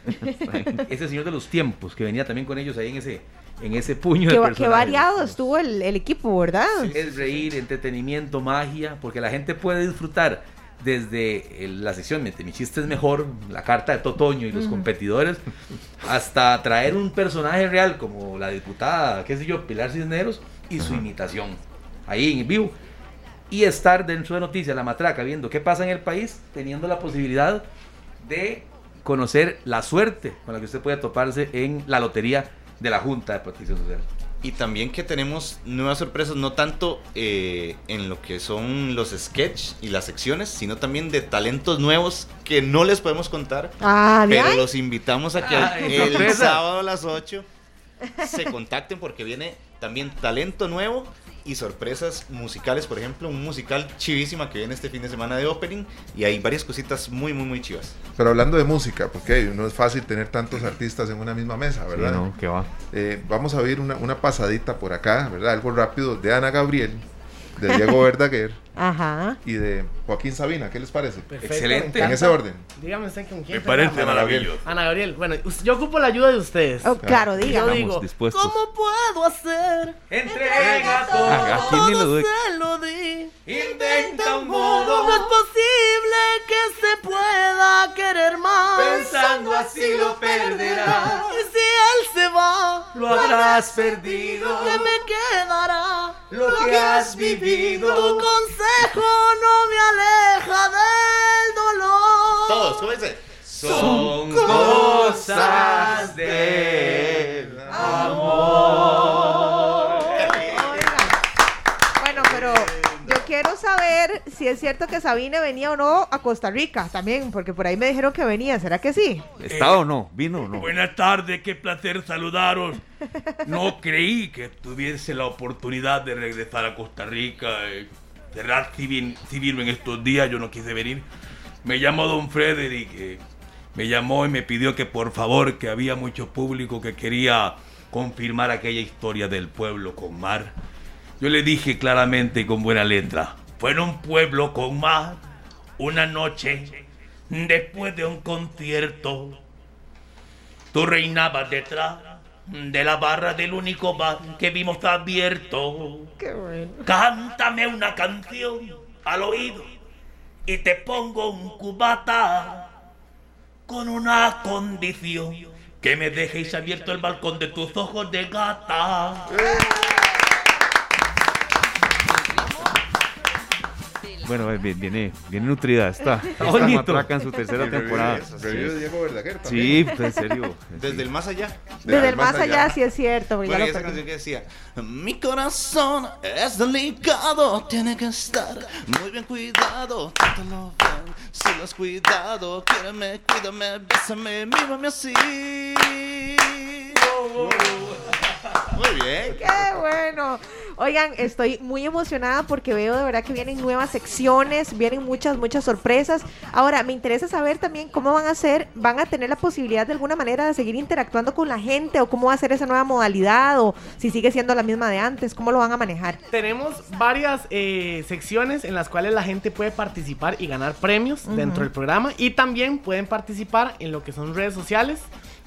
ese señor de los tiempos que venía también con ellos ahí en ese en ese puño
qué, de Qué variado estuvo el, el equipo, ¿verdad?
es reír, entretenimiento, magia, porque la gente puede disfrutar desde la sección Mi chiste es mejor, la carta de Totoño y los competidores, hasta traer un personaje real como la diputada, qué sé yo, Pilar Cisneros y su imitación, ahí en vivo. Y estar dentro de Noticias, la matraca, viendo qué pasa en el país, teniendo la posibilidad de conocer la suerte con la que usted puede toparse en la lotería de la Junta de Protección Social.
Y también que tenemos nuevas sorpresas, no tanto eh, en lo que son los sketches y las secciones, sino también de talentos nuevos que no les podemos contar.
Ah,
pero los invitamos a que el sábado a las 8 se contacten porque viene también talento nuevo y sorpresas musicales, por ejemplo, un musical chivísima que viene este fin de semana de opening y hay varias cositas muy, muy, muy chivas.
Pero hablando de música, porque no es fácil tener tantos artistas en una misma mesa, ¿verdad?
no, ¿qué va?
Eh, vamos a ver una, una pasadita por acá, ¿verdad? Algo rápido de Ana Gabriel de Diego Verdaguer
Ajá.
y de Joaquín Sabina. ¿Qué les parece?
Excelente.
En ese orden.
Dígame usted con quién.
Me parece
Ana
maravilloso.
Ana Gabriel, bueno, yo ocupo la ayuda de ustedes.
Oh, claro, diga.
Yo digo, ¿cómo puedo hacer?
Entrega todo.
¿A quién
lo se lo di.
Intenta un modo.
No es posible que se pueda querer más.
Pensando así lo perderás.
Y si él se va,
lo habrás perdido.
¿Qué me quedará?
Lo que has vivido.
Tu consejo no me aleja del dolor.
Todos, ¿cómo dice?
Son cosas del amor.
Quiero saber si es cierto que Sabine venía o no a Costa Rica también, porque por ahí me dijeron que venía. ¿Será que sí?
¿Está o no? ¿Vino o no?
Buenas tardes, qué placer saludaros. No creí que tuviese la oportunidad de regresar a Costa Rica. Eh, cerrar civil, civil en estos días, yo no quise venir. Me llamó don Frederick, eh, me llamó y me pidió que por favor, que había mucho público que quería confirmar aquella historia del pueblo con mar yo le dije claramente y con buena letra, fue en un pueblo con mar, una noche, después de un concierto. Tú reinabas detrás de la barra del único bar que vimos abierto.
Qué bueno.
Cántame una canción al oído y te pongo un cubata con una condición que me dejes abierto el balcón de tus ojos de gata.
Bueno, viene, viene nutrida, está.
Está.
Matraca en su tercera temporada.
Review de Diego Verdaguer
Sí, pues, en serio.
Desde el más allá.
Desde el más allá, sí es cierto.
Bueno, y esa canción que decía, mi corazón es delicado, tiene que estar muy bien cuidado. Trátalo bien, si lo has cuidado. Quiéreme, cuídame, bésame, mírame así. Muy bien.
Qué bueno. Oigan, estoy muy emocionada porque veo de verdad que vienen nuevas secciones, vienen muchas, muchas sorpresas. Ahora, me interesa saber también cómo van a hacer, van a tener la posibilidad de alguna manera de seguir interactuando con la gente o cómo va a ser esa nueva modalidad o si sigue siendo la misma de antes, cómo lo van a manejar.
Tenemos varias eh, secciones en las cuales la gente puede participar y ganar premios dentro del programa y también pueden participar en lo que son redes sociales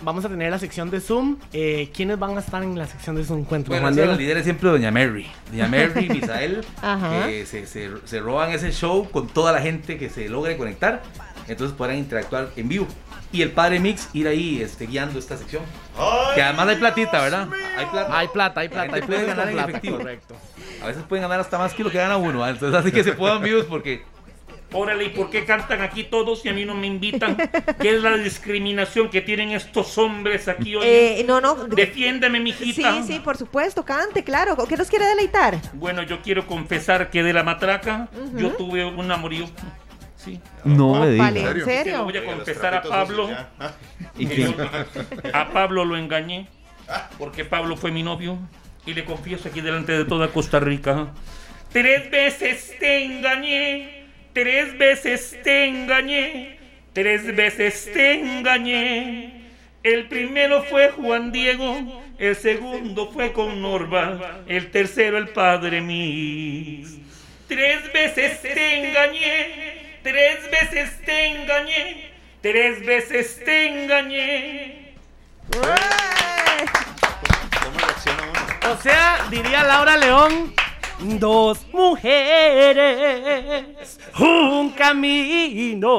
vamos a tener la sección de Zoom. Eh, ¿Quiénes van a estar en la sección de Zoom?
Cuéntame, bueno, los líderes siempre Doña Mary. Doña Mary y Misael, que se, se, roban ese show con toda la gente que se logre conectar. Entonces podrán interactuar en vivo. Y el padre Mix ir ahí este, guiando esta sección. que además hay platita, ¿verdad?
Hay plata. Hay plata, hay plata. Hay
puede ganar en efectivo. Correcto. A veces pueden ganar hasta más que lo que gana uno. Entonces así que se puedan vivos porque
Órale, ¿y por qué cantan aquí todos y a mí no me invitan? ¿Qué es la discriminación que tienen estos hombres aquí hoy?
Eh, no, no.
Defiéndeme, mijita.
Sí, sí, por supuesto, cante, claro. ¿Qué nos quiere deleitar?
Bueno, yo quiero confesar que de la matraca yo tuve un amorío. Sí.
No me digas.
Vale, ¿en serio?
voy a confesar a Pablo.
¿Y
a Pablo lo engañé. Porque Pablo fue mi novio. Y le confieso aquí delante de toda Costa Rica. Tres veces te engañé Tres veces te engañé, tres veces te engañé. El primero fue Juan Diego, el segundo fue con Norma, el tercero el padre mío. Tres veces te engañé, tres veces te engañé, tres veces te engañé.
¿Cómo reacciona uno?
O sea, diría Laura León, dos mujeres, un camino.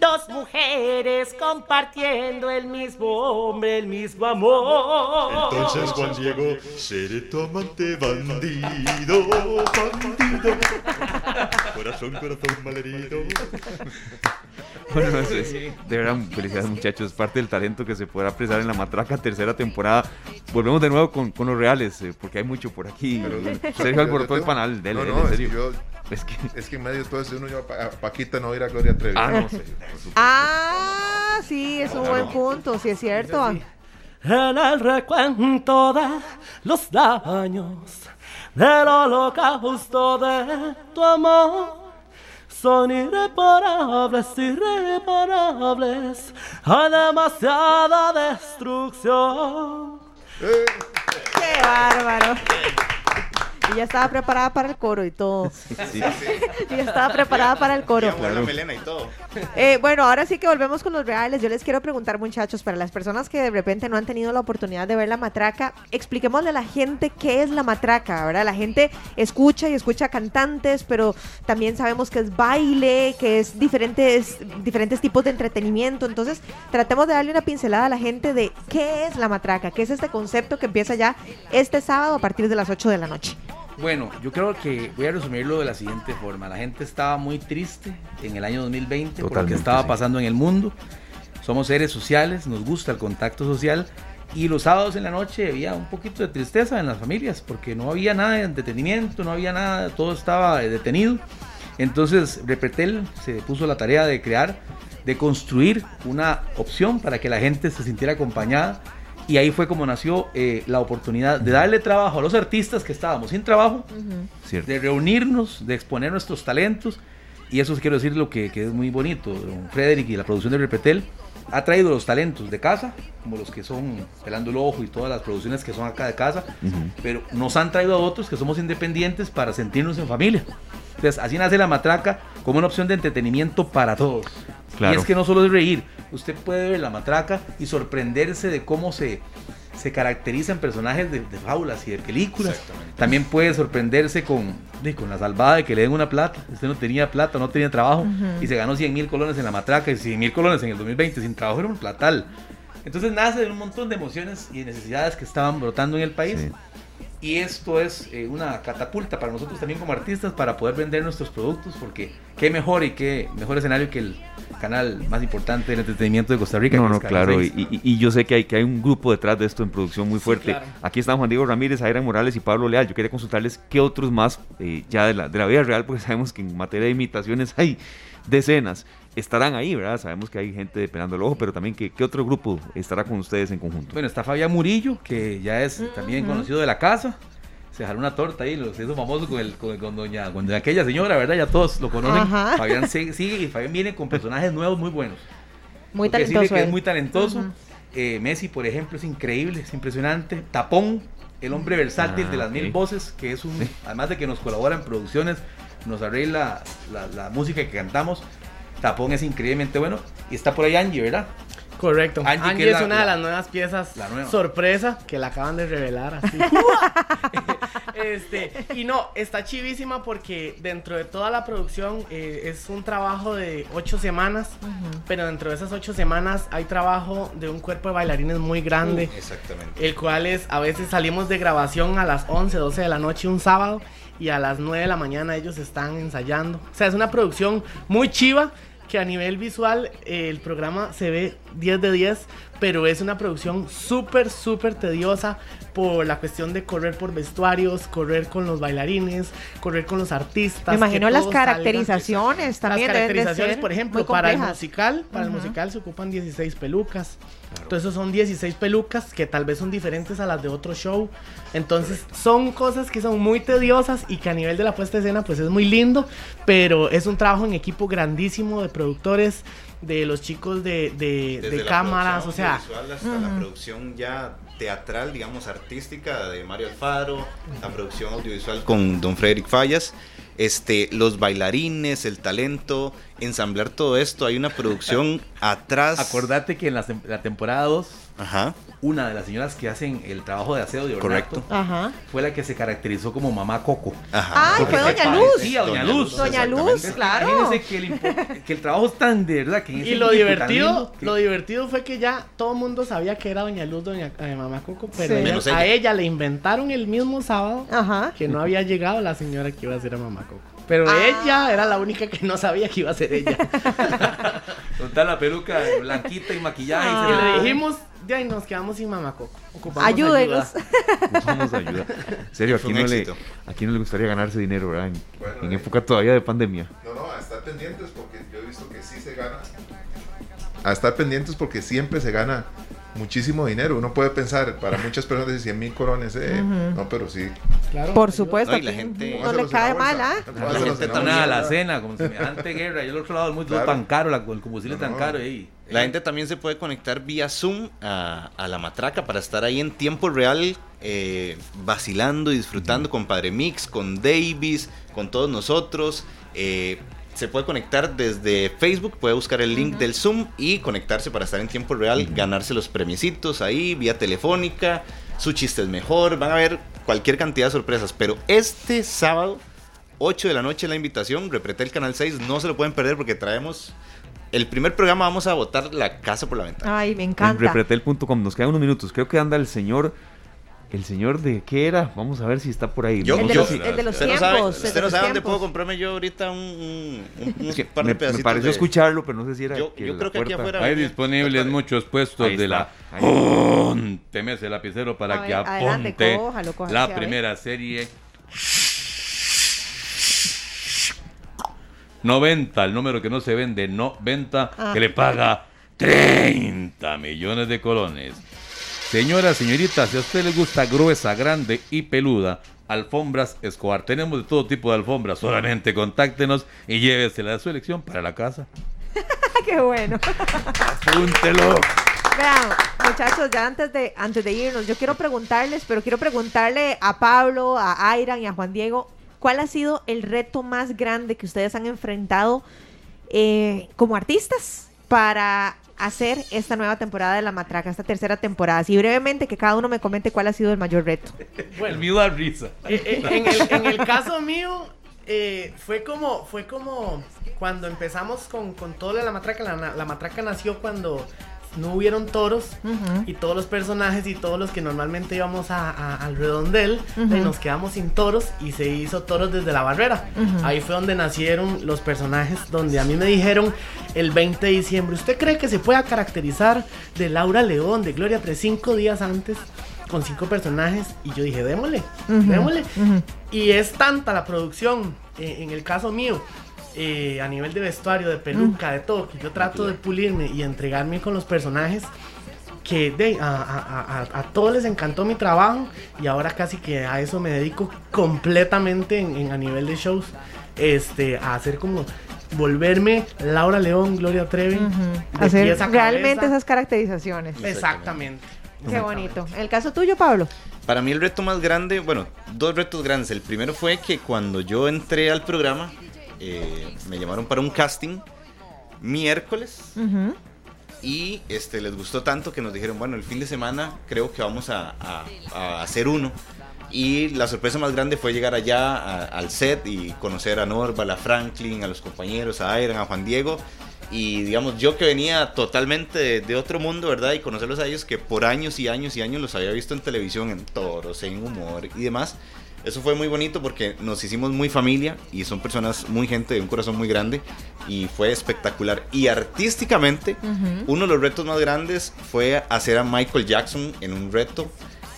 Dos mujeres compartiendo el mismo hombre, el mismo amor.
Entonces Juan Diego, seré tu amante bandido, bandido. Corazón, corazón malherido.
Bueno, no sé, de verdad, felicidades muchachos, parte del talento que se podrá apreciar en la matraca tercera temporada. Volvemos de nuevo con, con los reales, eh, porque hay mucho por aquí. Sergio alborotó el panal, dele,
no,
dele,
no,
en serio.
yo-
Es que,
Es que en medio de todo eso uno yo a Paquita no ir a Gloria Trevi.
ah, no sé.
Ah, sí, es un buen punto, sí es cierto.
En el recuento de los daños del holocausto de tu amor son irreparables, irreparables. Hay demasiada destrucción.
Qué bárbaro. Y ya estaba preparada para el coro y todo.
Sí.
Y ya estaba preparada para el coro.
La melena y todo.
Eh, bueno, ahora sí que volvemos con los reales. Yo les quiero preguntar, muchachos, para las personas que de repente no han tenido la oportunidad de ver la matraca, expliquémosle a la gente qué es la matraca, ¿verdad? La gente escucha y escucha cantantes, pero también sabemos que es baile, que es diferentes, diferentes tipos de entretenimiento. Entonces, tratemos de darle una pincelada a la gente de qué es la matraca, qué es este concepto que empieza ya este sábado a partir de las 8 de la noche.
Bueno, yo creo que voy a resumirlo de la siguiente forma. La gente estaba muy triste en el año 2020 por lo que
Totalmente,
estaba
sí.
pasando en el mundo. Somos seres sociales, nos gusta el contacto social. Y los sábados en la noche había un poquito de tristeza en las familias porque no había nada de entretenimiento, no había nada, todo estaba detenido. Entonces Repretel se puso la tarea de crear, de construir una opción para que la gente se sintiera acompañada. Y ahí fue como nació eh, la oportunidad de darle trabajo a los artistas que estábamos sin trabajo, de reunirnos, de exponer nuestros talentos. Y eso quiero decir lo que, que es muy bonito. Don Frederick y la producción de Repetel ha traído los talentos de casa, como los que son Pelando el Ojo y todas las producciones que son acá de casa, pero nos han traído a otros que somos independientes para sentirnos en familia. Entonces, así nace la matraca como una opción de entretenimiento para todos.
Claro.
Y es que no solo es reír, usted puede ver la matraca y sorprenderse de cómo se, se caracterizan personajes de, de fábulas y de películas. También puede sorprenderse con, de, con la salvada de que le den una plata. Usted no tenía plata, no tenía trabajo y se ganó 100 mil colones en la matraca y 100 mil colones en el 2020 sin trabajo era un platal. Entonces nace de un montón de emociones y necesidades que estaban brotando en el país.
Sí.
Y esto es eh, una catapulta para nosotros también como artistas para poder vender nuestros productos, porque qué mejor y qué mejor escenario que el canal más importante del entretenimiento de Costa Rica.
No,
que
no, claro, y,
6.
y- y yo sé que hay, que hay un grupo detrás de esto en producción muy fuerte.
claro.
Aquí están Juan Diego Ramírez, Aira Morales y Pablo Leal. Yo quería consultarles qué otros más, eh, ya de la, de la vida real, porque sabemos que en materia de imitaciones hay decenas, estarán ahí, ¿verdad? Sabemos que hay gente de Pelando el Ojo, pero también que, qué otro grupo estará con ustedes en conjunto.
Bueno, está Fabián Murillo, que ya es también conocido de la casa. Se jaló una torta ahí, lo hizo famoso con, el, con, con doña, con aquella señora, ¿verdad? Ya todos lo conocen.
Ajá.
Fabián sigue, sigue y Fabián viene con personajes nuevos muy buenos.
Muy
Tengo que decirle
talentoso.
que es muy talentoso. Eh, Messi, por ejemplo, es increíble, es impresionante. Tapón, el hombre versátil
Ah,
de las mil voces, que es un, además de que nos colabora en producciones, nos arregla la, la música que cantamos. Tapón es increíblemente bueno. Y está por ahí Angie, ¿verdad?
Correcto. Angie, es, una de las nuevas piezas sorpresa que la acaban de revelar así. este, y no, está chivísima porque dentro de toda la producción eh, es un trabajo de ocho semanas, pero dentro de esas ocho semanas hay trabajo de un cuerpo de bailarines muy grande. Uh, exactamente. El cual es, a veces salimos de grabación a las 11, 12 de la noche un sábado y a las 9 de la mañana ellos están ensayando. O sea, es una producción muy chiva que a nivel visual eh, el programa se ve 10 de 10, pero es una producción súper, súper tediosa por la cuestión de correr por vestuarios, correr con los bailarines, correr con los artistas.
Me imagino las caracterizaciones también.
Las caracterizaciones, por ejemplo, para el musical, para el musical se ocupan 16 pelucas. Entonces son 16 pelucas que tal vez son diferentes a las de otro show. Entonces son cosas que son muy tediosas y que a nivel de la puesta de escena pues es muy lindo, pero es un trabajo en equipo grandísimo de productores, de los chicos de, de, cámaras, o sea...
Hasta la producción ya teatral, digamos, artística de Mario Alfaro, la producción audiovisual con Don Frederick Fallas, este, los bailarines, el talento, ensamblar todo esto, hay una producción atrás.
Acordate que en la, la temporada 2 Ajá una de las señoras que hacen el trabajo de aseo de Correcto. fue la que se caracterizó como mamá Coco.
Ajá. Ay, fue Doña Luz.
Sí, Doña, Luz.
Doña Luz, claro.
Imagínense que el, que el trabajo es tan de verdad que
Y lo divertido, lo divertido fue que ya todo el mundo sabía que era Doña Luz, Doña eh, Mamá Coco, pero a ella le inventaron el mismo sábado que no había llegado la señora que iba a ser a Mamá Coco. Pero ah. ella era la única que no sabía que iba a ser ella.
Con la peluca blanquita y maquillaje.
Y le dijimos, de ahí nos quedamos sin mamacoco.
Ayúdenos.
Ocupamos ayuda. En serio, aquí no, le, aquí no le gustaría ganarse dinero, ¿verdad? En, época todavía de pandemia.
No, no, a estar pendientes porque yo he visto que sí se gana. A estar pendientes porque siempre se gana muchísimo dinero. Uno puede pensar, para muchas personas, de 100 mil corones, eh, no, pero sí.
Claro. Por supuesto.
No, y la gente,
no le cae mal, ¿ah?
La gente a la cena, como semejante guerra. Y al otro lado, es muy tan caro, el combustible es tan caro. Y,
la gente también se puede conectar vía Zoom a, a la matraca para estar ahí en tiempo real, eh, vacilando y disfrutando con Padre Mix, con Davis, con todos nosotros. Eh, se puede conectar desde Facebook, puede buscar el link del Zoom y conectarse para estar en tiempo real, ganarse los premiecitos ahí, vía telefónica, su chiste es mejor, van a ver cualquier cantidad de sorpresas, pero este sábado, 8 de la noche la invitación, repreté el canal 6, no se lo pueden perder porque traemos... El primer programa vamos a botar la casa por la ventana.
Ay, me encanta.
En repretel.com, nos quedan unos minutos. Creo que anda el señor el señor de qué era, vamos a ver si está por ahí.
Yo, el, de los, el de los tiempos.
usted no sabe dónde puedo comprarme yo ahorita un,
par de me, me pareció escucharlo, pero no sé si era.
Yo, yo creo que aquí afuera.
Hay disponibles muchos puestos de la. Pónteme ese lapicero para que apunte la primera serie. 90, el número que no se vende, no venta, ah. que le paga 30 millones de colones. Señora, señorita, si a usted le gusta gruesa, grande y peluda, Alfombras Escobar. Tenemos de todo tipo de alfombras. Solamente contáctenos y llévesela de su elección para la casa.
Qué bueno.
Apúntelo.
Vean, muchachos, ya antes de, antes de irnos, yo quiero preguntarles, pero quiero preguntarle a Pablo, a Airan y a Juan Diego, ¿cuál ha sido el reto más grande que ustedes han enfrentado eh, como artistas para hacer esta nueva temporada de La Matraca, esta tercera temporada. Así brevemente que cada uno me comente cuál ha sido el mayor reto.
Bueno, el mío da risa.
Eh, eh, en, el, caso mío, eh, fue como fue como cuando empezamos con, con todo lo de La Matraca. la Matraca nació cuando no hubieron toros y todos los personajes y todos los que normalmente íbamos a, al redondel nos quedamos sin toros y se hizo toros desde la barrera. Ahí fue donde nacieron los personajes, donde a mí me dijeron el 20 de diciembre, ¿usted cree que se pueda caracterizar de Laura León, de Gloria Tres, cinco días antes? con cinco personajes y yo dije, démosle, démosle. Y es tanta la producción, eh, en el caso mío, eh, a nivel de vestuario, de peluca, de todo, que yo trato de pulirme y entregarme con los personajes que de, a, todos les encantó mi trabajo y ahora casi que a eso me dedico completamente en, a nivel de shows, este, a hacer como volverme Laura León, Gloria Trevi,
hacer realmente esas caracterizaciones.
Exactamente.
Qué bonito. ¿El caso tuyo, Pablo?
Para mí el reto más grande, bueno, dos retos grandes. El primero fue que cuando yo entré al programa, eh, me llamaron para un casting miércoles. y este, les gustó tanto que nos dijeron, bueno, el fin de semana creo que vamos a, hacer uno. Y la sorpresa más grande fue llegar allá al set y conocer a Norva, a Franklin, a los compañeros, a Iron, a Juan Diego. Y digamos, yo que venía totalmente de, otro mundo, ¿verdad? Y conocerlos a ellos que por años y años y años los había visto en televisión, en toros, en humor y demás. Eso fue muy bonito porque nos hicimos muy familia y son personas muy gente de un corazón muy grande y fue espectacular. Y artísticamente, uno de los retos más grandes fue hacer a Michael Jackson en un reto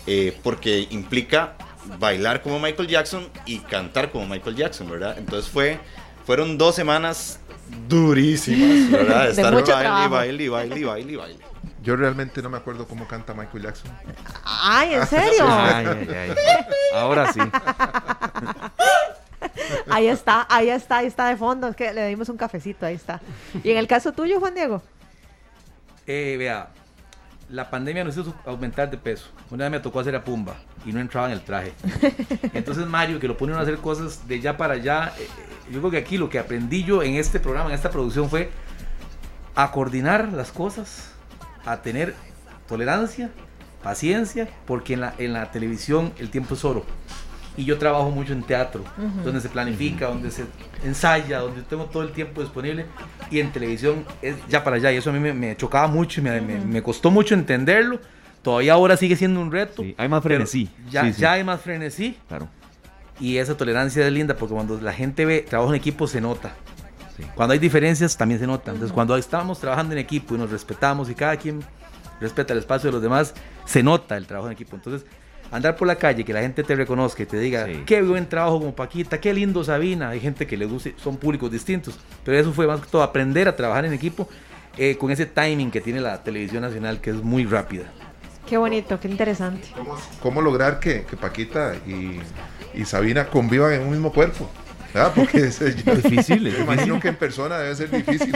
eh, porque implica bailar como Michael Jackson y cantar como Michael Jackson, ¿verdad? Entonces fue, fueron dos semanas durísimas, ¿verdad? De estar baile, baile, baile, baile, baile.
Yo realmente no me acuerdo cómo canta Michael Jackson.
Ay, ¿en serio? ay, ay, ay.
Ahora sí.
Ahí está, ahí está, ahí está de fondo. Es que le dimos un cafecito, ahí está. ¿Y en el caso tuyo, Juan Diego?
Eh, vea, la pandemia nos hizo aumentar de peso. Una vez me tocó hacer a pumba y no entraba en el traje. Entonces Mario, que lo pone a hacer cosas de ya para allá, eh, yo creo que aquí lo que aprendí yo en este programa, en esta producción fue a coordinar las cosas, a tener tolerancia, paciencia, porque en la, en la televisión el tiempo es oro. Y yo trabajo mucho en teatro, donde se planifica, donde se ensaya, donde tengo todo el tiempo disponible. Y en televisión es ya para allá. Y eso a mí me, chocaba mucho y me, me, costó mucho entenderlo. Todavía ahora sigue siendo un reto.
hay más frenesí.
Ya, ya hay más frenesí.
Claro.
Y esa tolerancia es linda porque cuando la gente ve trabajo en equipo se nota. Cuando hay diferencias también se nota. Entonces, cuando estamos trabajando en equipo y nos respetamos y cada quien respeta el espacio de los demás, se nota el trabajo en equipo. Entonces, andar por la calle, que la gente te reconozca y te diga, qué buen trabajo como Paquita, qué lindo Sabina. Hay gente que le gusta, son públicos distintos. Pero eso fue más que todo aprender a trabajar en equipo eh, con ese timing que tiene la televisión nacional, que es muy rápida.
Qué bonito, qué interesante.
¿Cómo, lograr que, Paquita y, y Sabina convivan en un mismo cuerpo? Ah, porque es,
difícil.
Me imagino que en persona debe ser difícil.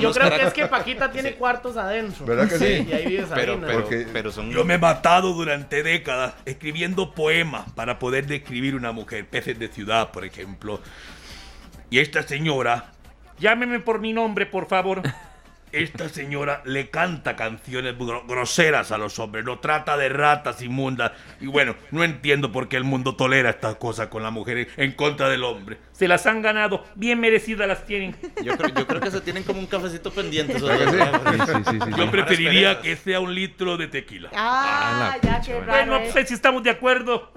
Yo creo que es que Paquita tiene cuartos adentro.
¿Verdad que sí?
Y ahí vive pero,
pero, Yo me he matado durante décadas escribiendo poemas para poder describir una mujer. Peces de ciudad, por ejemplo. Y esta señora, llámeme por mi nombre, por favor. Esta señora le canta canciones groseras a los hombres, lo trata de ratas inmundas. Y bueno, no entiendo por qué el mundo tolera estas cosas con la mujer en contra del hombre. Se las han ganado, bien merecidas las tienen.
Yo creo, que se tienen como un cafecito pendiente.
yo preferiría que sea un litro de tequila.
Ah, ah ya
qué Bueno, no sé si estamos de acuerdo.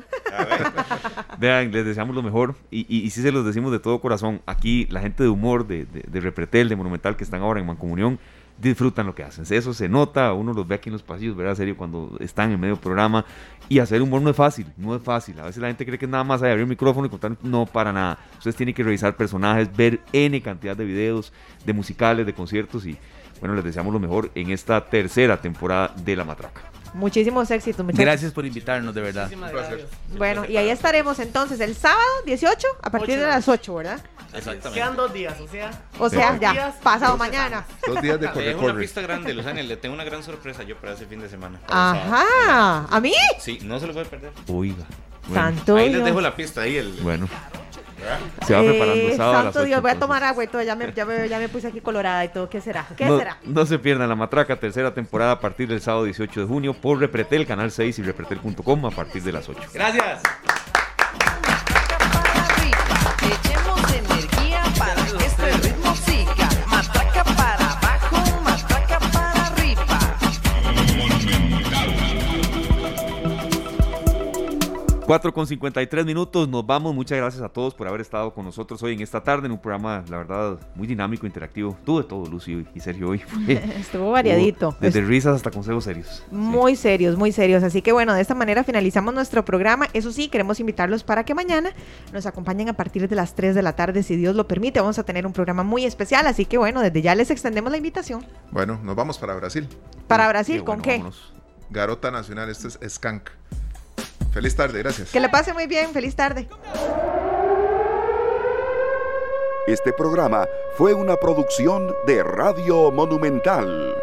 Vean, les deseamos lo mejor y, y, sí se los decimos de todo corazón. Aquí la gente de humor, de, de, de Repretel, de Monumental, que están ahora en Mancomunión, disfrutan lo que hacen. Eso se nota, uno los ve aquí en los pasillos, ¿verdad? Serio, cuando están en medio programa. Y hacer humor no es fácil, no es fácil. A veces la gente cree que es nada más abrir un micrófono y contar. No, para nada. Ustedes tienen que revisar personajes, ver N cantidad de videos, de musicales, de conciertos. Y bueno, les deseamos lo mejor en esta tercera temporada de La Matraca.
Muchísimos éxitos, muchachos.
Gracias por invitarnos, de verdad.
Bueno, y ahí estaremos entonces el sábado 18 a partir de las 8, ¿verdad?
Exactamente. Quedan dos días, o sea.
O sea, ya, pasado mañana.
Dos días de corre,
Tengo una pista grande, Luzania, le tengo una gran sorpresa yo para ese fin de semana.
Ajá, ¿a mí?
Sí, no se lo puede perder.
Oiga.
Santo
Ahí les dejo la pista, ahí el...
Bueno. Se va preparando
eh, sábado Santo Dios, voy a tomar agua y todo. Ya me, ya, me, ya me, puse aquí colorada y todo. ¿Qué será? ¿Qué será?
No se pierdan la matraca, tercera temporada a partir del sábado 18 de junio por Repretel, Canal 6 y repretel.com a partir de las 8.
Gracias.
4 con 53 minutos, nos vamos. Muchas gracias a todos por haber estado con nosotros hoy en esta tarde en un programa, la verdad, muy dinámico, interactivo. Tuve todo, Lucio y Sergio hoy.
Estuvo variadito.
desde risas hasta consejos serios.
Muy serios, muy serios. Así que bueno, de esta manera finalizamos nuestro programa. Eso sí, queremos invitarlos para que mañana nos acompañen a partir de las 3 de la tarde, si Dios lo permite. Vamos a tener un programa muy especial. Así que bueno, desde ya les extendemos la invitación.
Bueno, nos vamos para Brasil.
¿Para Brasil? ¿Con qué?
Garota Nacional, este es Skank. Feliz tarde, gracias.
Que le pase muy bien, feliz tarde.
Este programa fue una producción de Radio Monumental.